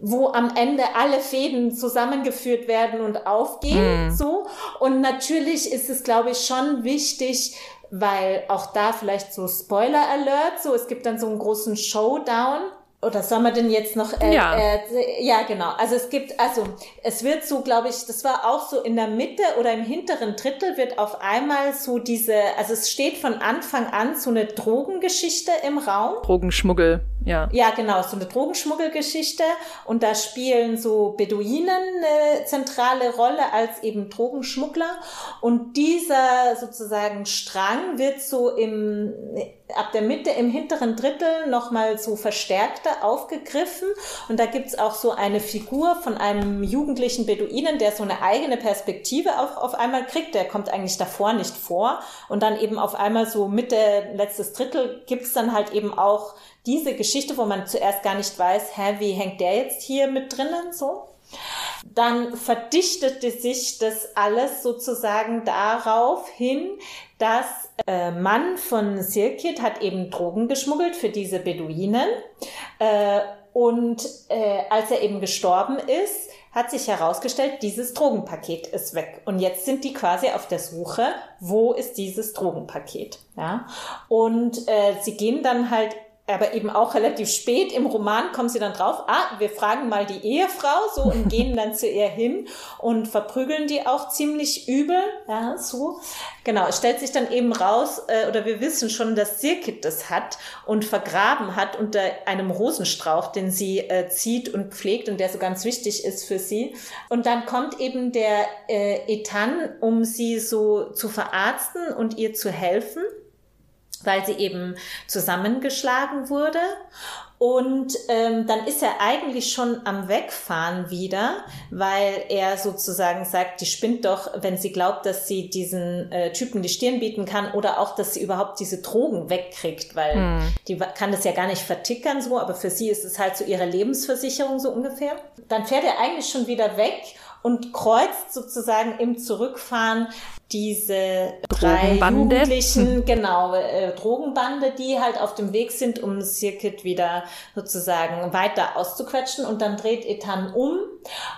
wo am Ende alle Fäden zusammengeführt werden und aufgehen, mm. so. Und natürlich ist es, glaube ich, schon wichtig, weil auch da vielleicht so Spoiler Alert, so es gibt dann so einen großen Showdown oder soll man denn jetzt noch äh, ja. Äh, ja genau also es gibt also es wird so glaube ich das war auch so in der Mitte oder im hinteren Drittel wird auf einmal so diese also es steht von Anfang an so eine Drogengeschichte im Raum Drogenschmuggel ja ja genau so eine Drogenschmuggelgeschichte und da spielen so Beduinen eine zentrale Rolle als eben Drogenschmuggler und dieser sozusagen Strang wird so im ab der Mitte im hinteren Drittel nochmal so verstärkter aufgegriffen. Und da gibt's auch so eine Figur von einem jugendlichen Beduinen, der so eine eigene Perspektive auf, auf einmal kriegt. Der kommt eigentlich davor nicht vor. Und dann eben auf einmal so Mitte, letztes Drittel gibt's dann halt eben auch diese Geschichte, wo man zuerst gar nicht weiß, hä, wie hängt der jetzt hier mit drinnen so? Dann verdichtete sich das alles sozusagen darauf hin, dass äh, Mann von Sirkit hat eben Drogen geschmuggelt für diese Beduinen. Äh, und äh, als er eben gestorben ist, hat sich herausgestellt, dieses Drogenpaket ist weg. Und jetzt sind die quasi auf der Suche, wo ist dieses Drogenpaket. Ja? Und äh, sie gehen dann halt aber eben auch relativ spät im Roman kommen sie dann drauf, ah, wir fragen mal die Ehefrau so und gehen dann zu ihr hin und verprügeln die auch ziemlich übel, ja, so. Genau, es stellt sich dann eben raus, äh, oder wir wissen schon, dass Sirkit das hat und vergraben hat unter einem Rosenstrauch, den sie äh, zieht und pflegt und der so ganz wichtig ist für sie. Und dann kommt eben der äh, Etan, um sie so zu verarzten und ihr zu helfen weil sie eben zusammengeschlagen wurde. Und ähm, dann ist er eigentlich schon am Wegfahren wieder, weil er sozusagen sagt, die spinnt doch, wenn sie glaubt, dass sie diesen äh, Typen die Stirn bieten kann oder auch, dass sie überhaupt diese Drogen wegkriegt, weil hm. die kann das ja gar nicht vertickern so, aber für sie ist es halt so ihre Lebensversicherung so ungefähr. Dann fährt er eigentlich schon wieder weg und kreuzt sozusagen im Zurückfahren diese drei Jugendlichen, hm. genau, äh, Drogenbande, die halt auf dem Weg sind, um Circuit wieder sozusagen weiter auszuquetschen und dann dreht Ethan um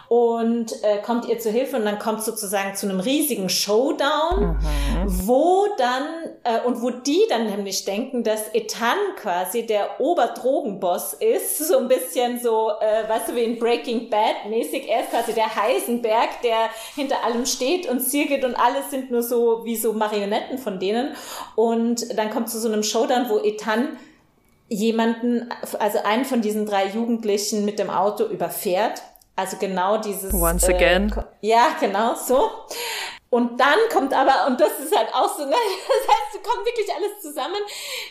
und äh, kommt ihr zu Hilfe und dann kommt sozusagen zu einem riesigen Showdown, mhm. wo dann äh, und wo die dann nämlich denken, dass Ethan quasi der Oberdrogenboss ist, so ein bisschen so, äh, weißt du, wie in Breaking Bad mäßig, er ist quasi der Heisenberg, der hinter allem steht und Circuit und alles sind nur so wie so Marionetten von denen und dann kommt zu so einem Showdown, wo Ethan jemanden, also einen von diesen drei Jugendlichen mit dem Auto überfährt also genau dieses. Once again. Äh, ja, genau so. Und dann kommt aber, und das ist halt auch so, ne, das heißt, es kommt wirklich alles zusammen,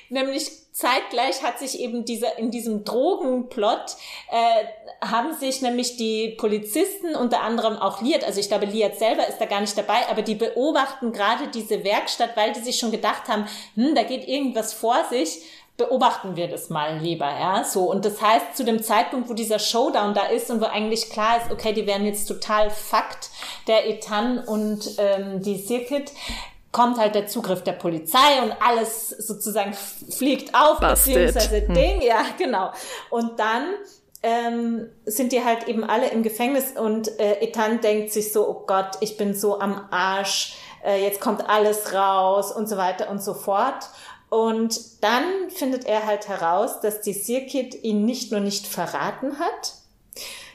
nämlich zeitgleich hat sich eben dieser, in diesem Drogenplot, äh, haben sich nämlich die Polizisten unter anderem auch Liat, also ich glaube, Liat selber ist da gar nicht dabei, aber die beobachten gerade diese Werkstatt, weil die sich schon gedacht haben, hm, da geht irgendwas vor sich beobachten wir das mal lieber, ja, so. Und das heißt, zu dem Zeitpunkt, wo dieser Showdown da ist und wo eigentlich klar ist, okay, die werden jetzt total Fakt, der Etan und ähm, die Circuit, kommt halt der Zugriff der Polizei und alles sozusagen fliegt auf, Busted. beziehungsweise hm. Ding, ja, genau. Und dann ähm, sind die halt eben alle im Gefängnis und äh, Etan denkt sich so, oh Gott, ich bin so am Arsch, äh, jetzt kommt alles raus und so weiter und so fort. Und dann findet er halt heraus, dass die Sirkit ihn nicht nur nicht verraten hat,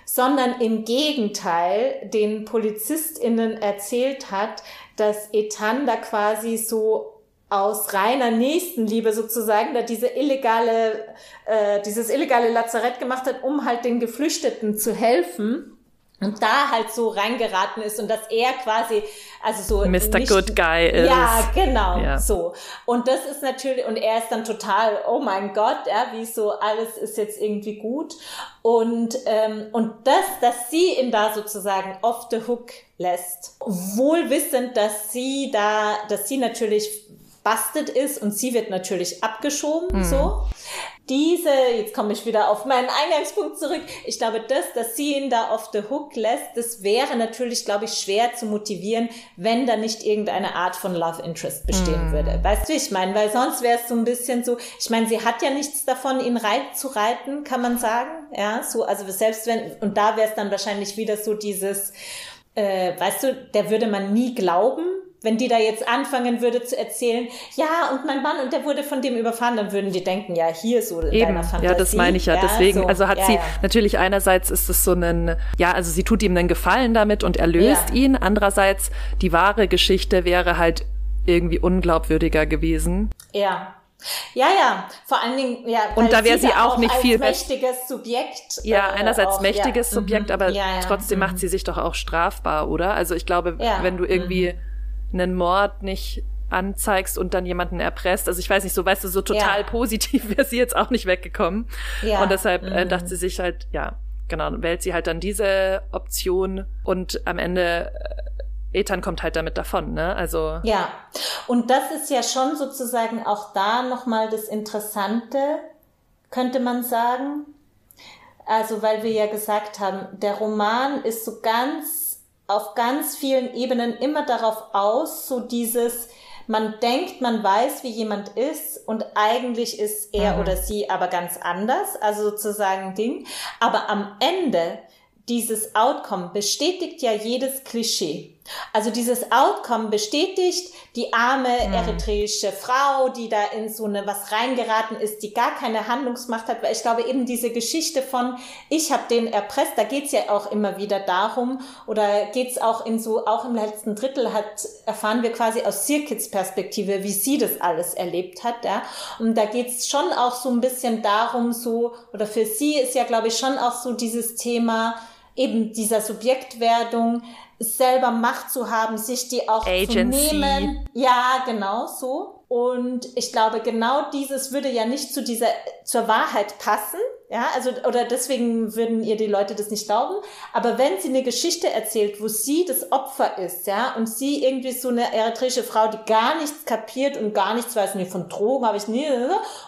sondern im Gegenteil den PolizistInnen erzählt hat, dass Etan da quasi so aus reiner Nächstenliebe sozusagen da diese illegale, äh, dieses illegale Lazarett gemacht hat, um halt den Geflüchteten zu helfen und da halt so reingeraten ist und dass er quasi also so Mr. Nicht, Good Guy ist. Ja, genau, ja. so. Und das ist natürlich und er ist dann total oh mein Gott, ja, wie so alles ist jetzt irgendwie gut und ähm, und das, dass sie ihn da sozusagen off the hook lässt, wohl wissend, dass sie da, dass sie natürlich bastet ist und sie wird natürlich abgeschoben, mhm. so diese, jetzt komme ich wieder auf meinen Eingangspunkt zurück, ich glaube, das, dass sie ihn da auf the hook lässt, das wäre natürlich, glaube ich, schwer zu motivieren, wenn da nicht irgendeine Art von Love Interest bestehen mm. würde. Weißt du, ich meine, weil sonst wäre es so ein bisschen so, ich meine, sie hat ja nichts davon, ihn reit zu reiten, kann man sagen, ja, so, also selbst wenn, und da wäre es dann wahrscheinlich wieder so dieses, äh, weißt du, der würde man nie glauben, wenn die da jetzt anfangen würde zu erzählen, ja, und mein Mann, und der wurde von dem überfahren, dann würden die denken, ja, hier so in Eben, deiner Fantasie. Ja, das meine ich ja. ja Deswegen, so, also hat ja, sie, ja. natürlich einerseits ist es so ein, ja, also sie tut ihm einen Gefallen damit und erlöst ihn. Andererseits, die wahre Geschichte wäre halt irgendwie unglaubwürdiger gewesen. Ja. Ja, ja, vor allen Dingen, ja. Und da wäre sie auch, auch nicht viel mächtiges Subjekt. Ja, äh, einerseits auch, mächtiges ja. Subjekt, mhm. aber ja, ja. trotzdem mhm. macht sie sich doch auch strafbar, oder? Also ich glaube, wenn du irgendwie mhm einen Mord nicht anzeigst und dann jemanden erpresst. Also ich weiß nicht, so weißt du, so total ja. positiv wäre sie jetzt auch nicht weggekommen. Ja. Und deshalb äh, mhm. dachte sie sich halt, ja, genau, wählt sie halt dann diese Option und am Ende äh, Ethan kommt halt damit davon, ne? Also ja, und das ist ja schon sozusagen auch da nochmal das Interessante, könnte man sagen. Also weil wir ja gesagt haben, der Roman ist so ganz auf ganz vielen Ebenen immer darauf aus, so dieses, man denkt, man weiß, wie jemand ist und eigentlich ist er mhm. oder sie aber ganz anders, also sozusagen Ding. Aber am Ende dieses Outcome bestätigt ja jedes Klischee. Also dieses Outcome bestätigt, die arme mhm. eritreische Frau, die da in so eine was reingeraten ist, die gar keine Handlungsmacht hat, weil ich glaube eben diese Geschichte von ich habe den erpresst, da geht's ja auch immer wieder darum oder geht's auch in so auch im letzten Drittel hat erfahren wir quasi aus Sirkits Perspektive, wie sie das alles erlebt hat, ja? Und da geht's schon auch so ein bisschen darum so oder für sie ist ja glaube ich schon auch so dieses Thema eben dieser Subjektwerdung, selber Macht zu haben, sich die auch Agency. zu nehmen. Ja, genau so. Und ich glaube, genau dieses würde ja nicht zu dieser, zur Wahrheit passen. Ja, also, oder deswegen würden ihr die Leute das nicht glauben. Aber wenn sie eine Geschichte erzählt, wo sie das Opfer ist, ja, und sie irgendwie so eine eritreische Frau, die gar nichts kapiert und gar nichts weiß, nee, von Drogen habe ich nie,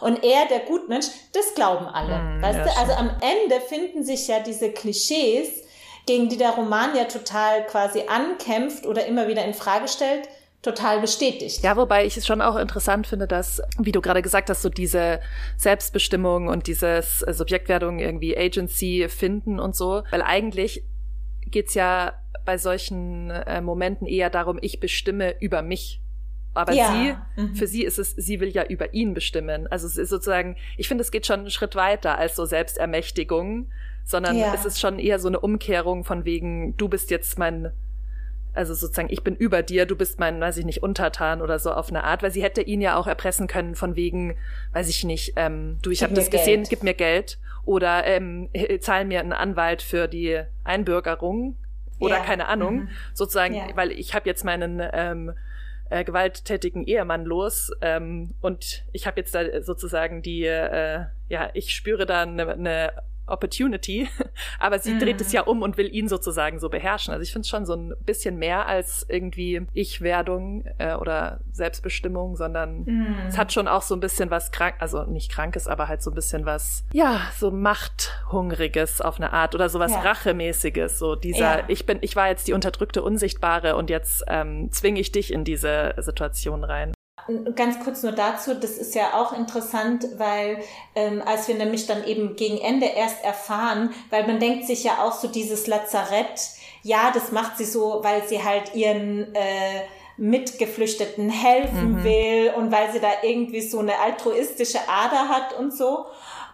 und er der Gutmensch, das glauben alle. Mm, weißt ja, du? Also am Ende finden sich ja diese Klischees, gegen die der Roman ja total quasi ankämpft oder immer wieder in Frage stellt, total bestätigt. Ja, wobei ich es schon auch interessant finde, dass, wie du gerade gesagt hast, so diese Selbstbestimmung und dieses Subjektwerdung irgendwie Agency finden und so, weil eigentlich geht's ja bei solchen äh, Momenten eher darum, ich bestimme über mich. Aber ja. sie, mhm. für sie ist es, sie will ja über ihn bestimmen. Also es ist sozusagen, ich finde, es geht schon einen Schritt weiter als so Selbstermächtigung, sondern ja. es ist schon eher so eine Umkehrung von wegen, du bist jetzt mein, also sozusagen, ich bin über dir, du bist mein, weiß ich nicht, Untertan oder so auf eine Art, weil sie hätte ihn ja auch erpressen können von wegen, weiß ich nicht, ähm, du, ich habe das gesehen, Geld. gib mir Geld oder ähm, zahl mir einen Anwalt für die Einbürgerung oder ja. keine Ahnung, mhm. sozusagen, ja. weil ich habe jetzt meinen ähm, äh, gewalttätigen Ehemann los ähm, und ich habe jetzt da sozusagen die, äh, ja, ich spüre da eine, eine Opportunity, aber sie mhm. dreht es ja um und will ihn sozusagen so beherrschen. Also ich finde es schon so ein bisschen mehr als irgendwie Ich-Werdung äh, oder Selbstbestimmung, sondern mhm. es hat schon auch so ein bisschen was krank, also nicht krankes, aber halt so ein bisschen was, ja, so machthungriges auf eine Art oder sowas ja. rachemäßiges. So dieser, ja. ich bin, ich war jetzt die unterdrückte Unsichtbare und jetzt ähm, zwinge ich dich in diese Situation rein. Ganz kurz nur dazu, das ist ja auch interessant, weil ähm, als wir nämlich dann eben gegen Ende erst erfahren, weil man denkt sich ja auch so dieses Lazarett, ja, das macht sie so, weil sie halt ihren äh, Mitgeflüchteten helfen mhm. will und weil sie da irgendwie so eine altruistische Ader hat und so.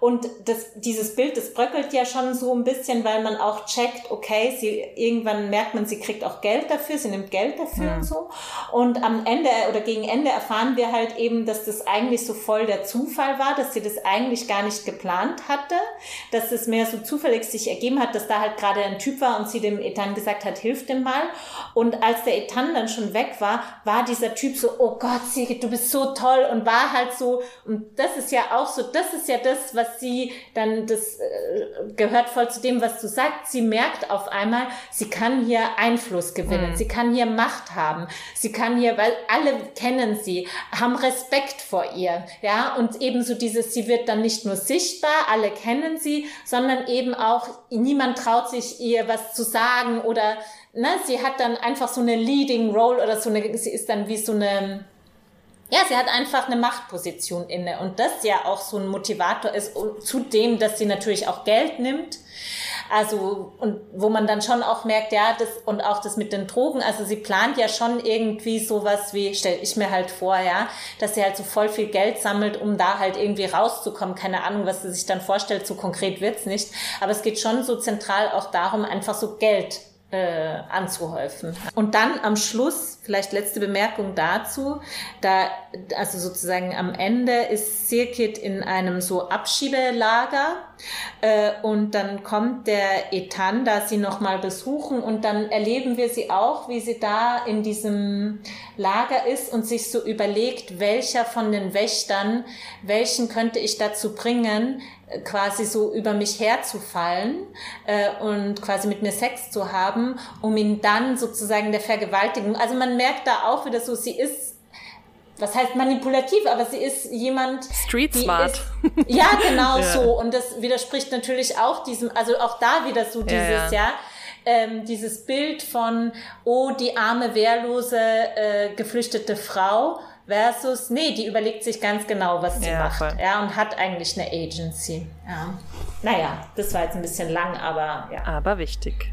Und das, dieses Bild, das bröckelt ja schon so ein bisschen, weil man auch checkt, okay, sie, irgendwann merkt man, sie kriegt auch Geld dafür, sie nimmt Geld dafür ja. und so. Und am Ende oder gegen Ende erfahren wir halt eben, dass das eigentlich so voll der Zufall war, dass sie das eigentlich gar nicht geplant hatte, dass es mehr so zufällig sich ergeben hat, dass da halt gerade ein Typ war und sie dem Ethan gesagt hat, hilf dem mal. Und als der Ethan dann schon weg war, war dieser Typ so, oh Gott, Sigrid, du bist so toll und war halt so, und das ist ja auch so, das ist ja das, was sie dann, das äh, gehört voll zu dem, was du sagst, sie merkt auf einmal, sie kann hier Einfluss gewinnen, mhm. sie kann hier Macht haben, sie kann hier, weil alle kennen sie, haben Respekt vor ihr, ja, und ebenso dieses, sie wird dann nicht nur sichtbar, alle kennen sie, sondern eben auch, niemand traut sich ihr was zu sagen oder, ne, sie hat dann einfach so eine Leading Role oder so eine, sie ist dann wie so eine, ja, sie hat einfach eine Machtposition inne und das ja auch so ein Motivator ist, zudem, dass sie natürlich auch Geld nimmt. Also, und wo man dann schon auch merkt, ja, das, und auch das mit den Drogen, also sie plant ja schon irgendwie sowas wie, stell ich mir halt vor, ja, dass sie halt so voll viel Geld sammelt, um da halt irgendwie rauszukommen. Keine Ahnung, was sie sich dann vorstellt, so konkret wird's nicht. Aber es geht schon so zentral auch darum, einfach so Geld äh, anzuhäufen. Und dann am Schluss, vielleicht letzte Bemerkung dazu, da, also sozusagen am Ende ist Sirkit in einem so Abschiebelager äh, und dann kommt der Etan, da sie nochmal besuchen und dann erleben wir sie auch, wie sie da in diesem Lager ist und sich so überlegt, welcher von den Wächtern, welchen könnte ich dazu bringen, quasi so über mich herzufallen äh, und quasi mit mir Sex zu haben, um ihn dann sozusagen der Vergewaltigung. Also man merkt da auch wieder so, sie ist was heißt manipulativ, aber sie ist jemand. Street smart. Ist, ja, genau ja. so. Und das widerspricht natürlich auch diesem, also auch da wieder so dieses, ja, ja. ja ähm, dieses Bild von, oh, die arme, wehrlose, äh, geflüchtete Frau versus, nee, die überlegt sich ganz genau, was sie ja, macht. Voll. Ja, und hat eigentlich eine Agency. Ja. Naja, das war jetzt ein bisschen lang, aber ja. Aber wichtig.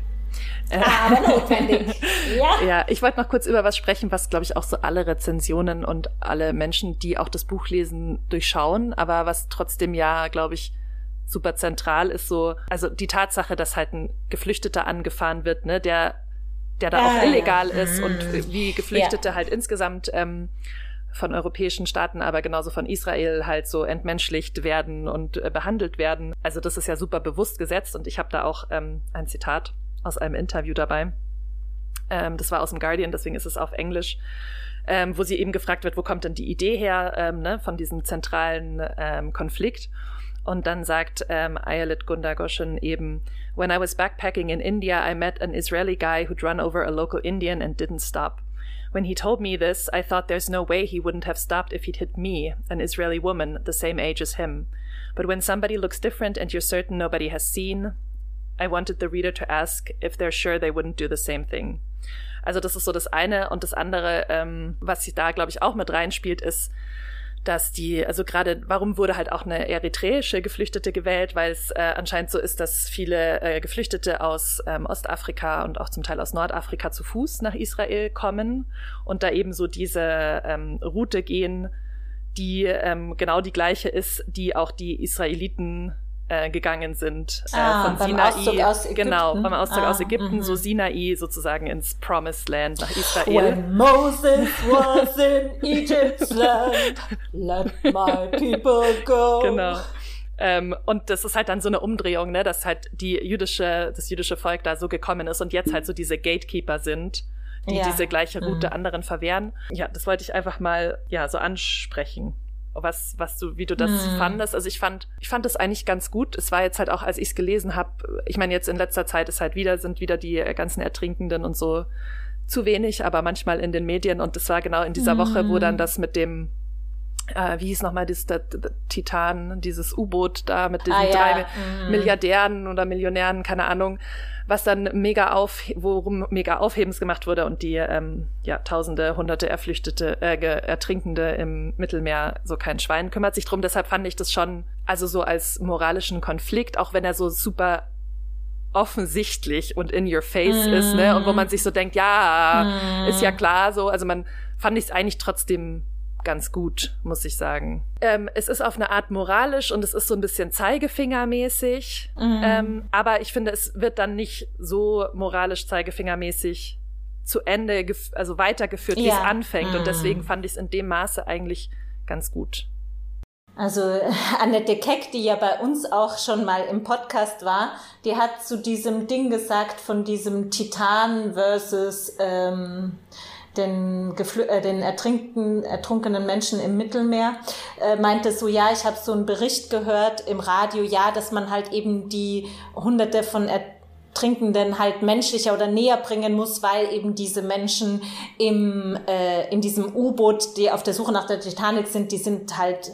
Aber notwendig. ja. Ja, ich wollte noch kurz über was sprechen, was, glaube ich, auch so alle Rezensionen und alle Menschen, die auch das Buch lesen, durchschauen, aber was trotzdem ja, glaube ich, super zentral ist so, also die Tatsache, dass halt ein Geflüchteter angefahren wird, ne, der, der da auch illegal ja. ist und mhm. wie Geflüchtete ja. halt insgesamt ähm, von europäischen Staaten, aber genauso von Israel halt so entmenschlicht werden und äh, behandelt werden. Also das ist ja super bewusst gesetzt und ich habe da auch ähm, ein Zitat aus einem Interview dabei. Ähm, das war aus dem Guardian, deswegen ist es auf Englisch. Ähm, wo sie eben gefragt wird, wo kommt denn die Idee her ähm, ne, von diesem zentralen ähm, Konflikt? Und dann sagt ähm, Ayelet Gundagoshen eben, When I was backpacking in India, I met an Israeli guy who'd run over a local Indian and didn't stop. When he told me this, I thought there's no way he wouldn't have stopped if he'd hit me, an Israeli woman the same age as him. But when somebody looks different and you're certain nobody has seen, I wanted the reader to ask if they're sure they wouldn't do the same thing. Also das ist so das eine. Und das andere, ähm, was sich da, glaube ich, auch mit reinspielt, ist, dass die, also gerade, warum wurde halt auch eine eritreische Geflüchtete gewählt, weil es äh, anscheinend so ist, dass viele äh, Geflüchtete aus ähm, Ostafrika und auch zum Teil aus Nordafrika zu Fuß nach Israel kommen und da eben so diese ähm, Route gehen, die ähm, genau die gleiche ist, die auch die Israeliten äh, gegangen sind äh, ah, von Sinai, aus genau, beim Auszug ah, aus Ägypten, mm so Sinai sozusagen ins Promised Land nach Israel. When Moses was in Egypt's land, let my people go. Genau. Ähm, und das ist halt dann so eine Umdrehung, ne, dass halt die jüdische, das jüdische Volk da so gekommen ist und jetzt halt so diese Gatekeeper sind, die ja. diese gleiche Route mhm. anderen verwehren. Ja, das wollte ich einfach mal ja so ansprechen was, was du, wie du das hm. fandest. Also ich fand, ich fand das eigentlich ganz gut. Es war jetzt halt auch, als ich es gelesen habe, ich meine, jetzt in letzter Zeit ist halt wieder, sind wieder die ganzen Ertrinkenden und so zu wenig, aber manchmal in den Medien. Und das war genau in dieser hm. Woche, wo dann das mit dem äh, wie hieß nochmal das, das, das Titan, dieses U-Boot da mit diesen ah, ja. drei mm. Milliardären oder Millionären, keine Ahnung, was dann mega auf, worum mega Aufhebens gemacht wurde und die ähm, ja Tausende, Hunderte Erflüchtete, äh, Ertrinkende im Mittelmeer so kein Schwein kümmert sich drum. Deshalb fand ich das schon, also so als moralischen Konflikt, auch wenn er so super offensichtlich und in your face mm. ist, ne? Und wo man sich so denkt, ja, mm. ist ja klar so. Also man fand ich es eigentlich trotzdem ganz gut, muss ich sagen. Ähm, es ist auf eine Art moralisch und es ist so ein bisschen Zeigefingermäßig. Mhm. Ähm, aber ich finde, es wird dann nicht so moralisch Zeigefingermäßig zu Ende, also weitergeführt, ja. wie es anfängt. Mhm. Und deswegen fand ich es in dem Maße eigentlich ganz gut. Also Annette Keck, die ja bei uns auch schon mal im Podcast war, die hat zu diesem Ding gesagt von diesem Titan versus ähm, den, Geflü äh, den ertrinkten, ertrunkenen Menschen im Mittelmeer, äh, meinte so, ja, ich habe so einen Bericht gehört im Radio, ja, dass man halt eben die Hunderte von Ertrinkenden halt menschlicher oder näher bringen muss, weil eben diese Menschen im, äh, in diesem U-Boot, die auf der Suche nach der Titanic sind, die sind halt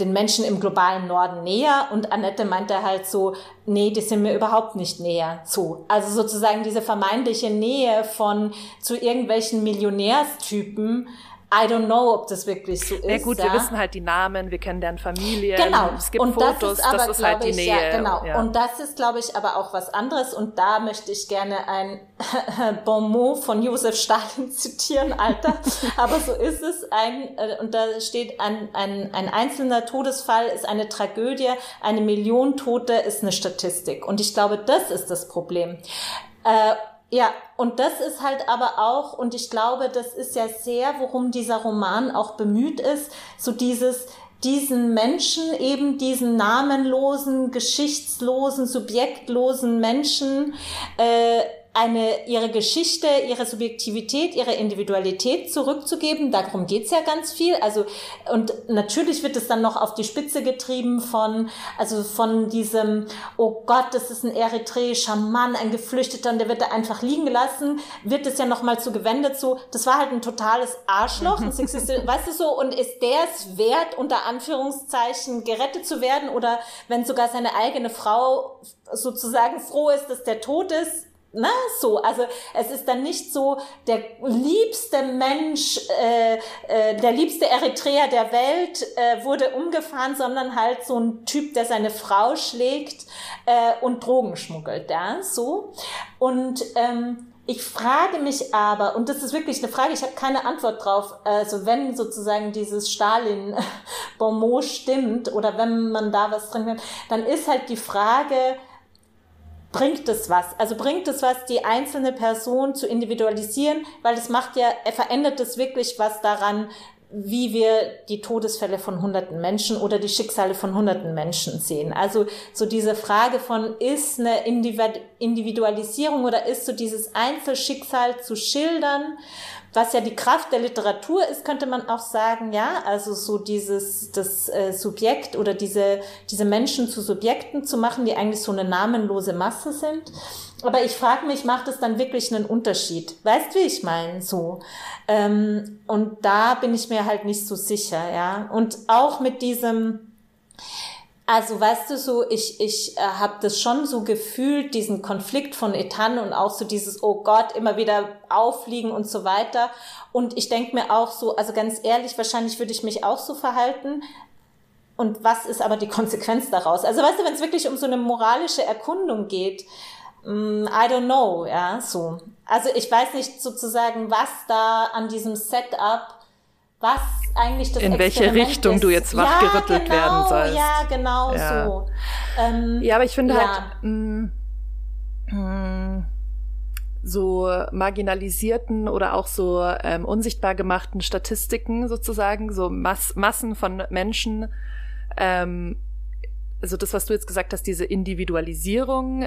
den Menschen im globalen Norden näher und Annette meinte halt so, nee, die sind mir überhaupt nicht näher zu. Also sozusagen diese vermeintliche Nähe von zu irgendwelchen Millionärstypen I don't know, ob das wirklich so ist. Ja gut, ja. wir wissen halt die Namen, wir kennen deren Familie. Genau. Es gibt und Fotos, das ist, aber, das ist halt die ich, Nähe. Ja, genau. Ja. Und das ist, glaube ich, aber auch was anderes. Und da möchte ich gerne ein Bon mot von Josef Stalin zitieren, Alter. aber so ist es. Ein, äh, und da steht, ein, ein, ein einzelner Todesfall ist eine Tragödie, eine Million Tote ist eine Statistik. Und ich glaube, das ist das Problem. Äh, ja, und das ist halt aber auch, und ich glaube, das ist ja sehr, worum dieser Roman auch bemüht ist, so dieses, diesen Menschen, eben diesen namenlosen, geschichtslosen, subjektlosen Menschen, äh, eine, ihre Geschichte, ihre Subjektivität, ihre Individualität zurückzugeben. Darum geht's ja ganz viel. Also, und natürlich wird es dann noch auf die Spitze getrieben von, also von diesem, oh Gott, das ist ein eritreischer Mann, ein Geflüchteter, und der wird da einfach liegen gelassen, wird es ja nochmal zu gewendet, so, das war halt ein totales Arschloch, ein weißt du so, und ist der es wert, unter Anführungszeichen gerettet zu werden, oder wenn sogar seine eigene Frau sozusagen froh ist, dass der tot ist, na, so, also es ist dann nicht so der liebste Mensch, äh, äh, der liebste Eritreer der Welt äh, wurde umgefahren, sondern halt so ein Typ, der seine Frau schlägt äh, und Drogen schmuggelt, ja, so. Und ähm, Ich frage mich aber, und das ist wirklich eine Frage, ich habe keine Antwort drauf, also wenn sozusagen dieses Stalin-Bonmot stimmt oder wenn man da was drin hat, dann ist halt die Frage, bringt es was? Also bringt es was, die einzelne Person zu individualisieren, weil es macht ja, er verändert es wirklich was daran, wie wir die Todesfälle von hunderten Menschen oder die Schicksale von hunderten Menschen sehen. Also so diese Frage von, ist eine Individualisierung oder ist so dieses Einzelschicksal zu schildern, was ja die Kraft der Literatur ist, könnte man auch sagen, ja, also so dieses, das äh, Subjekt oder diese, diese Menschen zu Subjekten zu machen, die eigentlich so eine namenlose Masse sind. Aber ich frage mich, macht es dann wirklich einen Unterschied? Weißt wie ich meine? So. Ähm, und da bin ich mir halt nicht so sicher, ja. Und auch mit diesem, also weißt du so, ich, ich äh, habe das schon so gefühlt, diesen Konflikt von Etan und auch so dieses, oh Gott, immer wieder auffliegen und so weiter. Und ich denk mir auch so, also ganz ehrlich, wahrscheinlich würde ich mich auch so verhalten. Und was ist aber die Konsequenz daraus? Also weißt du, wenn es wirklich um so eine moralische Erkundung geht, Mm, I don't know, ja, so. Also ich weiß nicht sozusagen, was da an diesem Setup, was eigentlich das In welche Richtung ist. du jetzt wachgerüttelt ja, genau, werden sollst. Ja, genau ja. so. Ähm, ja, aber ich finde ja. halt, mh, mm, mh, mm, so marginalisierten oder auch so ähm, unsichtbar gemachten Statistiken sozusagen, so Mass Massen von Menschen, ähm, also das, was du jetzt gesagt hast, diese Individualisierung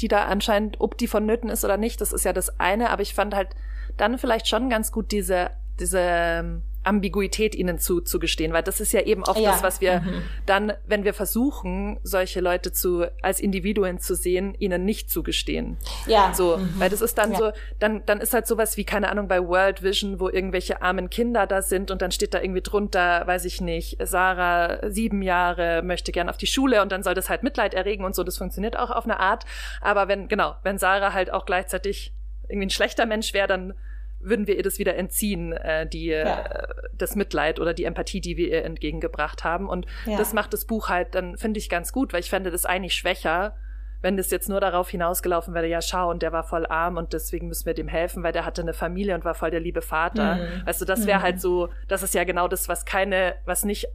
die da anscheinend, ob die vonnöten ist oder nicht, das ist ja das eine, aber ich fand halt dann vielleicht schon ganz gut diese, diese ähm, Ambiguität ihnen zuzugestehen, weil das ist ja eben oft ja. das, was wir mhm. dann, wenn wir versuchen, solche Leute zu als Individuen zu sehen, ihnen nicht zugestehen. Ja. So, mhm. weil das ist dann ja. so, dann dann ist halt sowas wie keine Ahnung bei World Vision, wo irgendwelche armen Kinder da sind und dann steht da irgendwie drunter, weiß ich nicht, Sarah sieben Jahre möchte gern auf die Schule und dann soll das halt Mitleid erregen und so. Das funktioniert auch auf eine Art, aber wenn genau, wenn Sarah halt auch gleichzeitig irgendwie ein schlechter Mensch wäre, dann würden wir ihr das wieder entziehen, äh, die, ja. äh, das Mitleid oder die Empathie, die wir ihr entgegengebracht haben. Und ja. das macht das Buch halt dann, finde ich, ganz gut, weil ich fände das eigentlich schwächer, wenn das jetzt nur darauf hinausgelaufen wäre, ja, schau, und der war voll arm und deswegen müssen wir dem helfen, weil der hatte eine Familie und war voll der liebe Vater. Mhm. Du, das wäre halt mhm. halt so, das ist ja genau das, was keine, was nicht,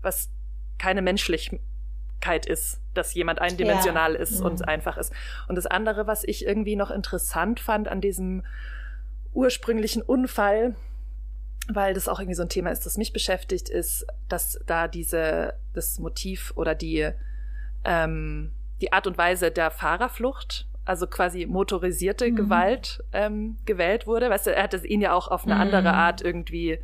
was keine Menschlichkeit ist, dass jemand eindimensional ja. ist mhm. und einfach ist. Und das andere, was ich irgendwie noch interessant fand an diesem ursprünglichen Unfall, weil das auch irgendwie so ein Thema ist, das mich beschäftigt, ist, dass da diese, das Motiv oder die, ähm, die Art und Weise der Fahrerflucht, also quasi motorisierte mhm. Gewalt ähm, gewählt wurde. Weißt du, er hätte ihn ja auch auf eine mhm. andere Art irgendwie,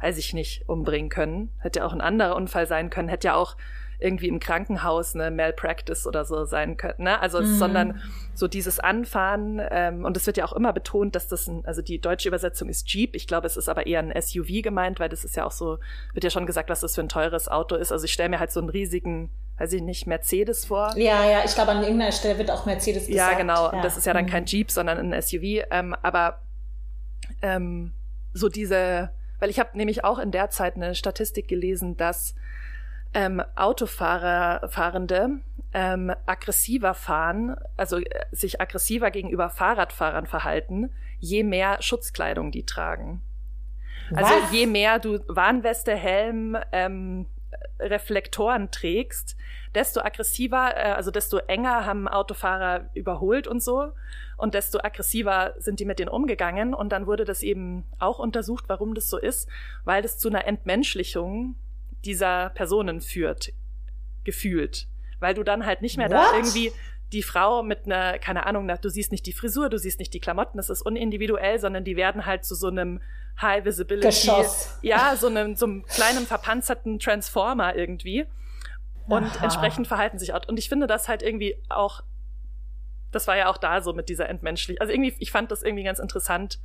weiß ich nicht, umbringen können. Hätte ja auch ein anderer Unfall sein können, hätte ja auch irgendwie im Krankenhaus eine Malpractice oder so sein könnte, ne? Also, mhm. sondern so dieses Anfahren, ähm, und es wird ja auch immer betont, dass das ein, also die deutsche Übersetzung ist Jeep, ich glaube, es ist aber eher ein SUV gemeint, weil das ist ja auch so, wird ja schon gesagt, was das für ein teures Auto ist. Also ich stelle mir halt so einen riesigen weiß ich nicht, Mercedes vor. Ja, ja, ich glaube, an irgendeiner Stelle wird auch Mercedes gesagt. Ja, genau. Ja. Das ist ja dann mhm. kein Jeep, sondern ein SUV. Ähm, aber ähm, so diese, weil ich habe nämlich auch in der Zeit eine Statistik gelesen, dass ähm, Autofahrer, Fahrende ähm, aggressiver fahren, also äh, sich aggressiver gegenüber Fahrradfahrern verhalten, je mehr Schutzkleidung die tragen. Also Was? Also je mehr du Warnweste, Helm, ähm, Reflektoren trägst, desto aggressiver, äh, also desto enger haben Autofahrer überholt und so und desto aggressiver sind die mit denen umgegangen und dann wurde das eben auch untersucht, warum das so ist, weil das zu einer Entmenschlichung dieser Personen führt, gefühlt. Weil du dann halt nicht mehr What? da irgendwie die Frau mit einer, keine Ahnung, du siehst nicht die Frisur, du siehst nicht die Klamotten, das ist unindividuell, sondern die werden halt zu so einem High Visibility, Geschoss. ja, so einem, so einem kleinen verpanzerten Transformer irgendwie. Und Aha. entsprechend verhalten sich auch. Und ich finde das halt irgendwie auch, das war ja auch da so mit dieser Entmenschlich. Also irgendwie, ich fand das irgendwie ganz interessant,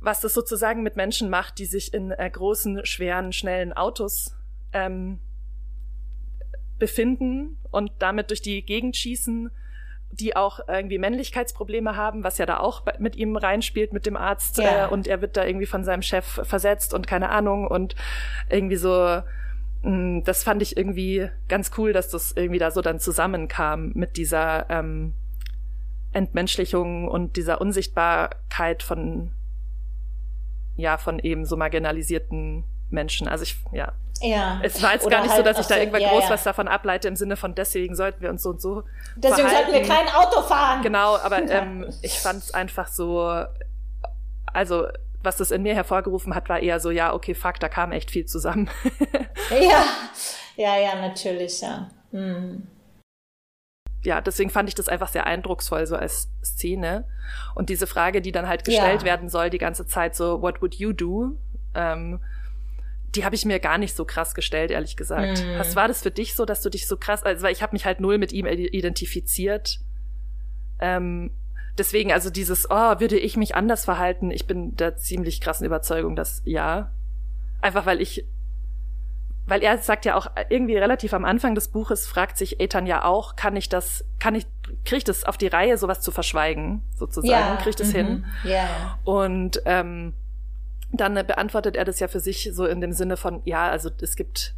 was das sozusagen mit Menschen macht, die sich in äh, großen, schweren, schnellen Autos ähm, befinden und damit durch die Gegend schießen, die auch irgendwie Männlichkeitsprobleme haben, was ja da auch mit ihm reinspielt mit dem Arzt ja. äh, und er wird da irgendwie von seinem Chef versetzt und keine Ahnung und irgendwie so mh, hm, das fand ich irgendwie ganz cool, dass das irgendwie da so dann zusammenkam mit dieser ähm, Entmenschlichung und dieser Unsichtbarkeit von, ja, von eben so marginalisierten Menschen. Also ich, ja. Ja. Es war jetzt gar nicht halt so, dass ich da irgendwann so, groß ja. was davon ableite im Sinne von deswegen sollten wir uns so und so. Deswegen verhalten. sollten wir kein Auto fahren. Genau, aber ähm, ich fand es einfach so, also was das in mir hervorgerufen hat, war eher so, ja, okay, fuck, da kam echt viel zusammen. ja, ja, ja, natürlich, ja. Hm. Ja, deswegen fand ich das einfach sehr eindrucksvoll, so als Szene. Und diese Frage, die dann halt gestellt ja. werden soll, die ganze Zeit so, what would you do? Ähm, die habe ich mir gar nicht so krass gestellt, ehrlich gesagt. Mhm. Was war das für dich so, dass du dich so krass, also weil ich habe mich halt null mit ihm identifiziert. Ähm, deswegen, also dieses, oh, würde ich mich anders verhalten? Ich bin der ziemlich krassen Überzeugung, dass ja. Einfach weil ich, weil er sagt ja auch irgendwie relativ am Anfang des Buches, fragt sich Ethan ja auch, kann ich das, kann ich, kriege ich das auf die Reihe, sowas zu verschweigen, sozusagen? Ja. Kriege ich das mhm. hin? Ja. Und ähm, dann beantwortet er das ja für sich so in dem Sinne von, ja, also es gibt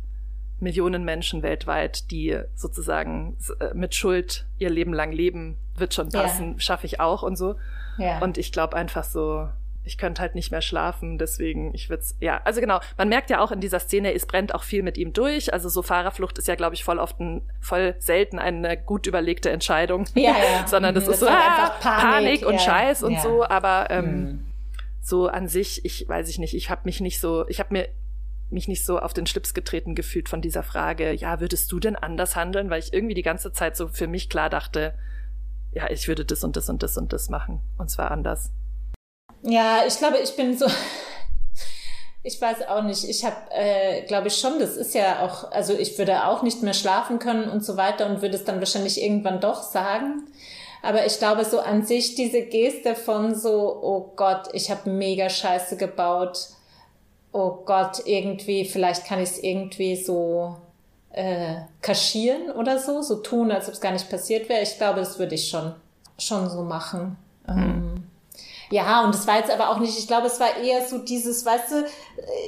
Millionen Menschen weltweit, die sozusagen äh, mit Schuld ihr Leben lang leben, wird schon passen, ja. schaffe ich auch und so. Ja. Und ich glaube einfach so, ich könnte halt nicht mehr schlafen, deswegen ich würde ja, also genau, man merkt ja auch in dieser Szene, es brennt auch viel mit ihm durch, also so Fahrerflucht ist ja glaube ich voll oft ein, voll selten eine gut überlegte Entscheidung, ja, ja. sondern das, das ist so ah, Panik, Panik, und. Scheiß und so, aber ähm, mhm so an sich, ich weiß ich nicht, ich habe mich nicht so, ich habe mir mich nicht so auf den Schlips getreten gefühlt von dieser Frage, ja, würdest du denn anders handeln? Weil ich irgendwie die ganze Zeit so für mich klar dachte, ja, ich würde das und das und das und das machen. Und zwar anders. Ja, ich glaube, ich bin so. Ich weiß auch nicht. Ich habe, äh, glaube ich schon, das ist ja auch, also ich würde auch nicht mehr schlafen können und so weiter und würde es dann wahrscheinlich irgendwann doch sagen. Aber ich glaube, so an sich diese Geste von so, oh Gott, ich habe mega Scheiße gebaut. Oh Gott, irgendwie, vielleicht kann ich es irgendwie so äh, kaschieren oder so, so tun, als ob es gar nicht passiert wäre. Ich glaube, das würde ich schon, schon so machen. Mhm. Ähm, ja, und es war jetzt aber auch nicht, ich glaube, es war eher so dieses, weißt du,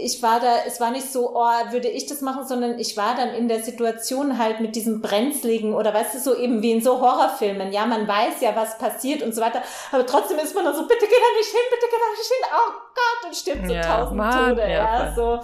ich war da, es war nicht so, oh, würde ich das machen, sondern ich war dann in der Situation halt mit diesem Brenzligen oder weißt du, so eben wie in so Horrorfilmen. Ja, man weiß ja, was passiert und so weiter, aber trotzdem ist man dann so, bitte geh da nicht hin, bitte geh da nicht hin, oh Gott, und stirbt so ja, tausend Mann, Tode, ja, ja so.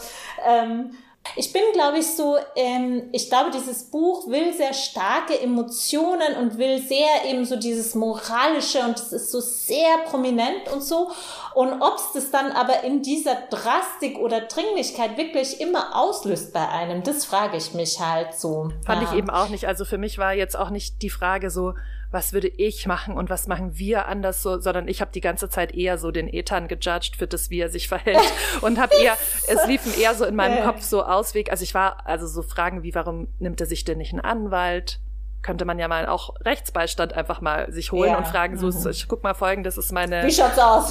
Ähm, ich bin, glaube ich, so, ähm, ich glaube, dieses Buch will sehr starke Emotionen und will sehr eben so dieses Moralische und es ist so sehr prominent und so. Und ob es das dann aber in dieser Drastik oder Dringlichkeit wirklich immer auslöst bei einem, das frage ich mich halt so. Fand ja. ich eben auch nicht. Also für mich war jetzt auch nicht die Frage so, was würde ich machen und was machen wir anders so, sondern ich habe die ganze Zeit eher so den Ethan gejudged für das, wie er sich verhält und habe eher, es liefen eher so in meinem Kopf so Ausweg, also ich war, also so Fragen wie, warum nimmt er sich denn nicht einen Anwalt? könnte man ja mal auch Rechtsbeistand einfach mal sich holen ja. und fragen, so, mhm. ich guck mal folgendes ist meine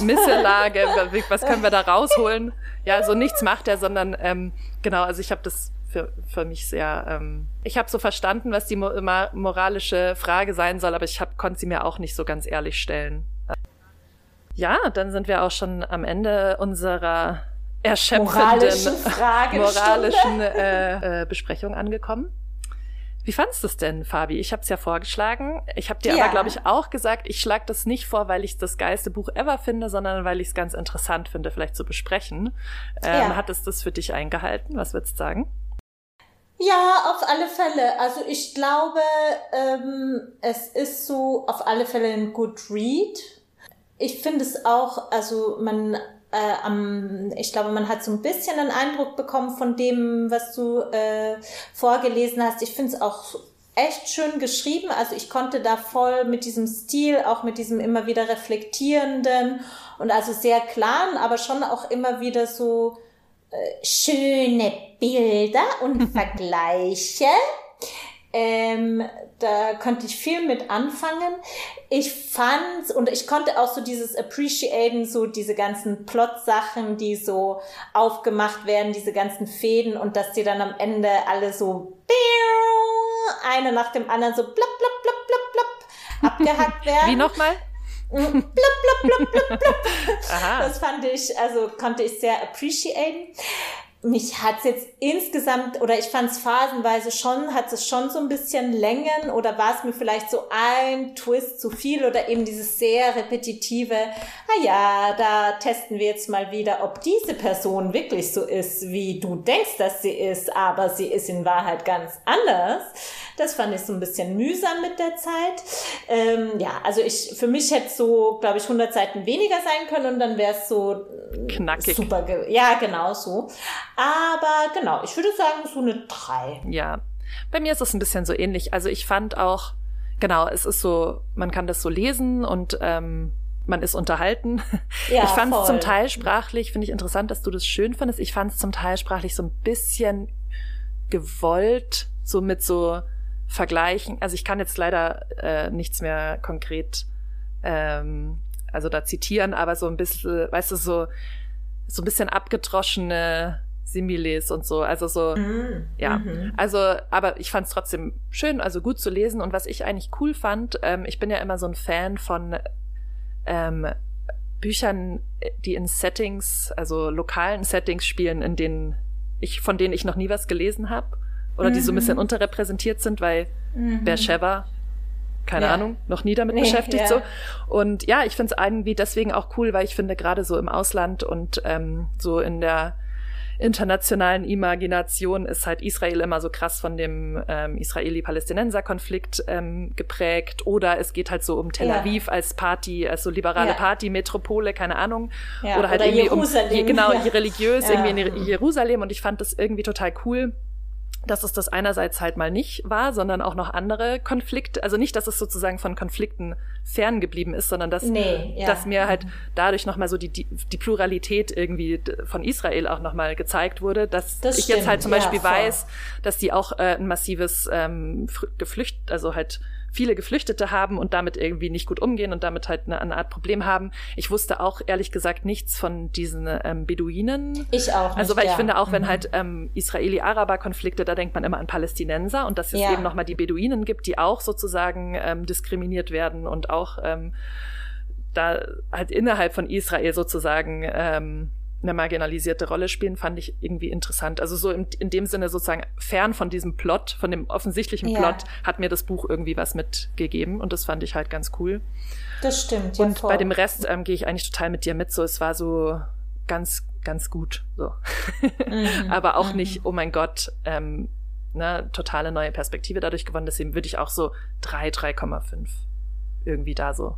Missellage, was können wir da rausholen? Ja, so nichts macht er, sondern ähm, genau, also ich habe das für, für mich sehr. Ähm, ich habe so verstanden, was die mo moralische Frage sein soll, aber ich konnte sie mir auch nicht so ganz ehrlich stellen. Ja, dann sind wir auch schon am Ende unserer erschöpfenden moralischen äh, äh, Besprechung angekommen. Wie fandst du es denn, Fabi? Ich habe es ja vorgeschlagen. Ich habe dir ja. aber, glaube ich, auch gesagt, ich schlage das nicht vor, weil ich das geilste Buch ever finde, sondern weil ich es ganz interessant finde, vielleicht zu besprechen. Ähm, ja. Hat es das für dich eingehalten? Was würdest du sagen? Ja, auf alle Fälle. Also ich glaube, ähm, es ist so auf alle Fälle ein Good Read. Ich finde es auch, also man, äh, am, ich glaube, man hat so ein bisschen einen Eindruck bekommen von dem, was du äh, vorgelesen hast. Ich finde es auch echt schön geschrieben. Also ich konnte da voll mit diesem Stil, auch mit diesem immer wieder reflektierenden und also sehr klaren, aber schon auch immer wieder so schöne Bilder und Vergleiche. Ähm, da konnte ich viel mit anfangen. Ich fand und ich konnte auch so dieses appreciaten, so diese ganzen Plot-Sachen, die so aufgemacht werden, diese ganzen Fäden und dass die dann am Ende alle so eine nach dem anderen so blub, blub, blub, blub, blub abgehackt werden. Wie nochmal? Blub, blub, blub, blub, blub. Das fand ich, also konnte ich sehr appreciaten. Mich hat's jetzt insgesamt oder ich fand's phasenweise schon, hat es schon so ein bisschen Längen oder war es mir vielleicht so ein Twist zu viel oder eben dieses sehr repetitive, ah ja, da testen wir jetzt mal wieder, ob diese Person wirklich so ist, wie du denkst, dass sie ist, aber sie ist in Wahrheit ganz anders. Das fand ich so ein bisschen mühsam mit der Zeit. Ähm, ja, also ich, für mich hätte so, glaube ich, 100 Seiten weniger sein können und dann wäre es so knackig. Super, ja, genau so. Aber genau, ich würde sagen, so eine 3. Ja, bei mir ist es ein bisschen so ähnlich. Also ich fand auch, genau, es ist so, man kann das so lesen und ähm, man ist unterhalten. Ja, ich fand es zum Teil sprachlich, finde ich interessant, dass du das schön findest. Ich fand es zum Teil sprachlich so ein bisschen gewollt, so mit so Vergleichen. Also ich kann jetzt leider äh, nichts mehr konkret ähm, also da zitieren, aber so ein bisschen, weißt du, so, so ein bisschen abgedroschene Similes und so. Also so, mm, ja. Mm Also, aber ich fand es trotzdem schön, also gut zu lesen. Und was ich eigentlich cool fand, ähm, ich bin ja immer so ein Fan von ähm, Büchern, die in Settings, also lokalen Settings spielen, in denen ich, von denen ich noch nie was gelesen habe. Oder mm die so ein bisschen mhm. unterrepräsentiert sind, weil -hmm. Beersheba keine ja. Ahnung, noch nie damit nee, beschäftigt ja. so. Und ja, ich finde es irgendwie deswegen auch cool, weil ich finde gerade so im Ausland und ähm, so in der internationalen Imagination ist halt Israel immer so krass von dem ähm, Israeli-Palästinenser-Konflikt ähm, geprägt. Oder es geht halt so um Tel Aviv ja. als Party, als so liberale ja. Party-Metropole, keine Ahnung. Ja, oder halt oder irgendwie Jerusalem. um genau, religiös irgendwie in Jerusalem. Und ich fand das irgendwie total cool dass es das einerseits halt mal nicht war, sondern auch noch andere Konflikte, also nicht, dass es sozusagen von Konflikten ferngeblieben ist, sondern dass, nee, ja. dass mir halt dadurch nochmal so die, die, die Pluralität irgendwie von Israel auch nochmal gezeigt wurde, dass das ich stimmt. jetzt halt zum Beispiel ja, weiß, dass die auch äh, ein massives ähm, Geflücht, also halt viele Geflüchtete haben und damit irgendwie nicht gut umgehen und damit halt eine, eine Art Problem haben. Ich wusste auch ehrlich gesagt nichts von diesen ähm, Beduinen. Ich auch. Nicht, also weil ja. ich finde auch, mhm. wenn halt ähm, Israeli-Araber-Konflikte, da denkt man immer an Palästinenser und dass es ja. eben nochmal die Beduinen gibt, die auch sozusagen ähm, diskriminiert werden und auch ähm, da halt innerhalb von Israel sozusagen ähm, eine marginalisierte Rolle spielen, fand ich irgendwie interessant. Also so in, in dem Sinne sozusagen fern von diesem Plot, von dem offensichtlichen ja. Plot, hat mir das Buch irgendwie was mitgegeben und das fand ich halt ganz cool. Das stimmt. Ja, und voll. bei dem Rest ähm, gehe ich eigentlich total mit dir mit. So, es war so ganz, ganz gut. So. Mhm. Aber auch mhm. nicht, oh mein Gott, ähm, ne, totale neue Perspektive dadurch gewonnen. Deswegen würde ich auch so drei, 3,5 irgendwie da so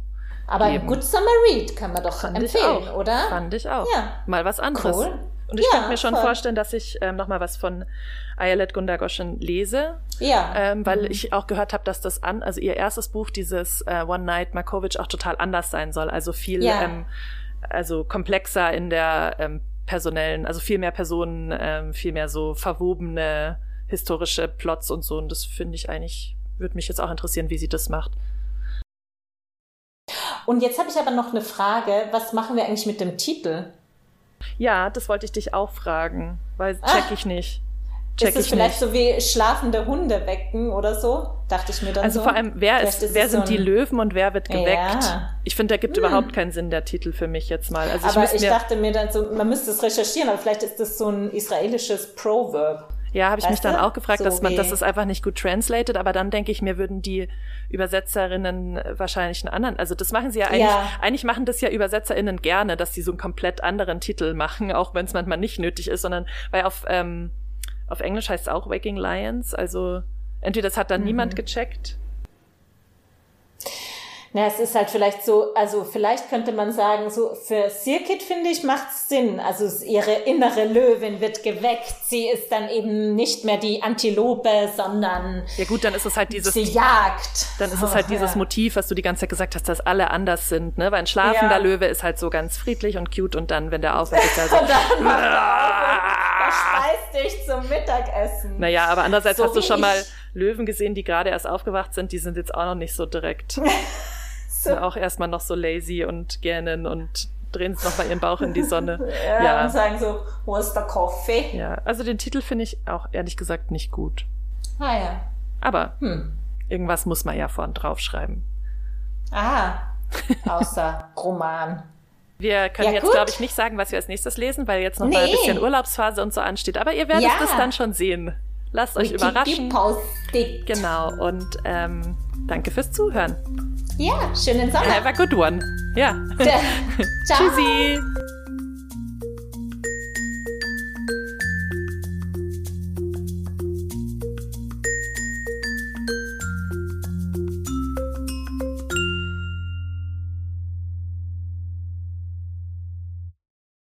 aber ein Good Summer Read kann man doch Fand empfehlen, oder? Fand ich auch. Ja. Mal was anderes. Cool. Und ich ja, könnte mir schon voll. vorstellen, dass ich ähm, noch mal was von Ayelet Gundagoschen lese. Ja. Ähm, weil mhm. ich auch gehört habe, dass das an, also ihr erstes Buch, dieses äh, One Night Markovic, auch total anders sein soll. Also viel, ja. ähm, also komplexer in der ähm, personellen, also viel mehr Personen, ähm, viel mehr so verwobene historische Plots und so. Und das finde ich eigentlich, würde mich jetzt auch interessieren, wie sie das macht. Und jetzt habe ich aber noch eine Frage. Was machen wir eigentlich mit dem Titel? Ja, das wollte ich dich auch fragen, weil ah. check ich nicht. Check ist es vielleicht nicht. so wie schlafende Hunde wecken oder so? Dachte ich mir dann also so. vor allem, wer, ist, wer sind so die Löwen und wer wird geweckt? Ja. Ich finde, der gibt hm. überhaupt keinen Sinn, der Titel für mich jetzt mal. Also aber ich, ich dachte mir dann so, man müsste es recherchieren, aber vielleicht ist das so ein israelisches Proverb. Ja, habe ich weißt mich dann auch gefragt, so dass man, dass es einfach nicht gut translated, aber dann denke ich mir, würden die Übersetzerinnen wahrscheinlich einen anderen, also das machen sie ja eigentlich, ja. eigentlich machen das ja UbersetzerInnen gerne, dass sie so einen komplett anderen Titel machen, auch wenn es manchmal nicht nötig ist, sondern, weil auf, ähm, auf Englisch heißt es auch Waking Lions, also entweder das hat dann mhm. niemand gecheckt na, es ist halt vielleicht so, also vielleicht könnte man sagen, so für Sirkit finde ich macht's Sinn. Also ihre innere Löwin wird geweckt. Sie ist dann eben nicht mehr die Antilope, sondern ja gut, dann ist es halt dieses sie jagt. Dann ist es halt dieses Motiv, was du die ganze Zeit gesagt hast, dass alle anders sind, ne? Weil ein schlafender ja. Löwe ist halt so ganz friedlich und cute und dann, wenn der aufwacht, ist er so. und dann macht verspeist dich zum Mittagessen. Naja, aber andererseits so hast du schon mal Löwen gesehen, die gerade erst aufgewacht sind. Die sind jetzt auch noch nicht so direkt. sind auch erstmal noch so lazy und gähnen und drehen es nochmal ihren Bauch in die Sonne. ja, ja, und sagen so, wo ist der coffee? Ja, also den Titel finde ich auch ehrlich gesagt nicht gut. Ah ja. Aber hm. irgendwas muss man ja vorn draufschreiben. Ah, außer Roman. Wir können ja, jetzt, glaube ich, nicht sagen, was wir als nächstes lesen, weil jetzt noch nee. mal ein bisschen Urlaubsphase und so ansteht. Aber ihr werdet ja. das dann schon sehen. Lasst euch Wiki überraschen. Gepostet. Genau, und ähm, danke fürs Zuhören. Ja, schönen Sommer. Have a good one. Ja. Ciao. Tschüssi.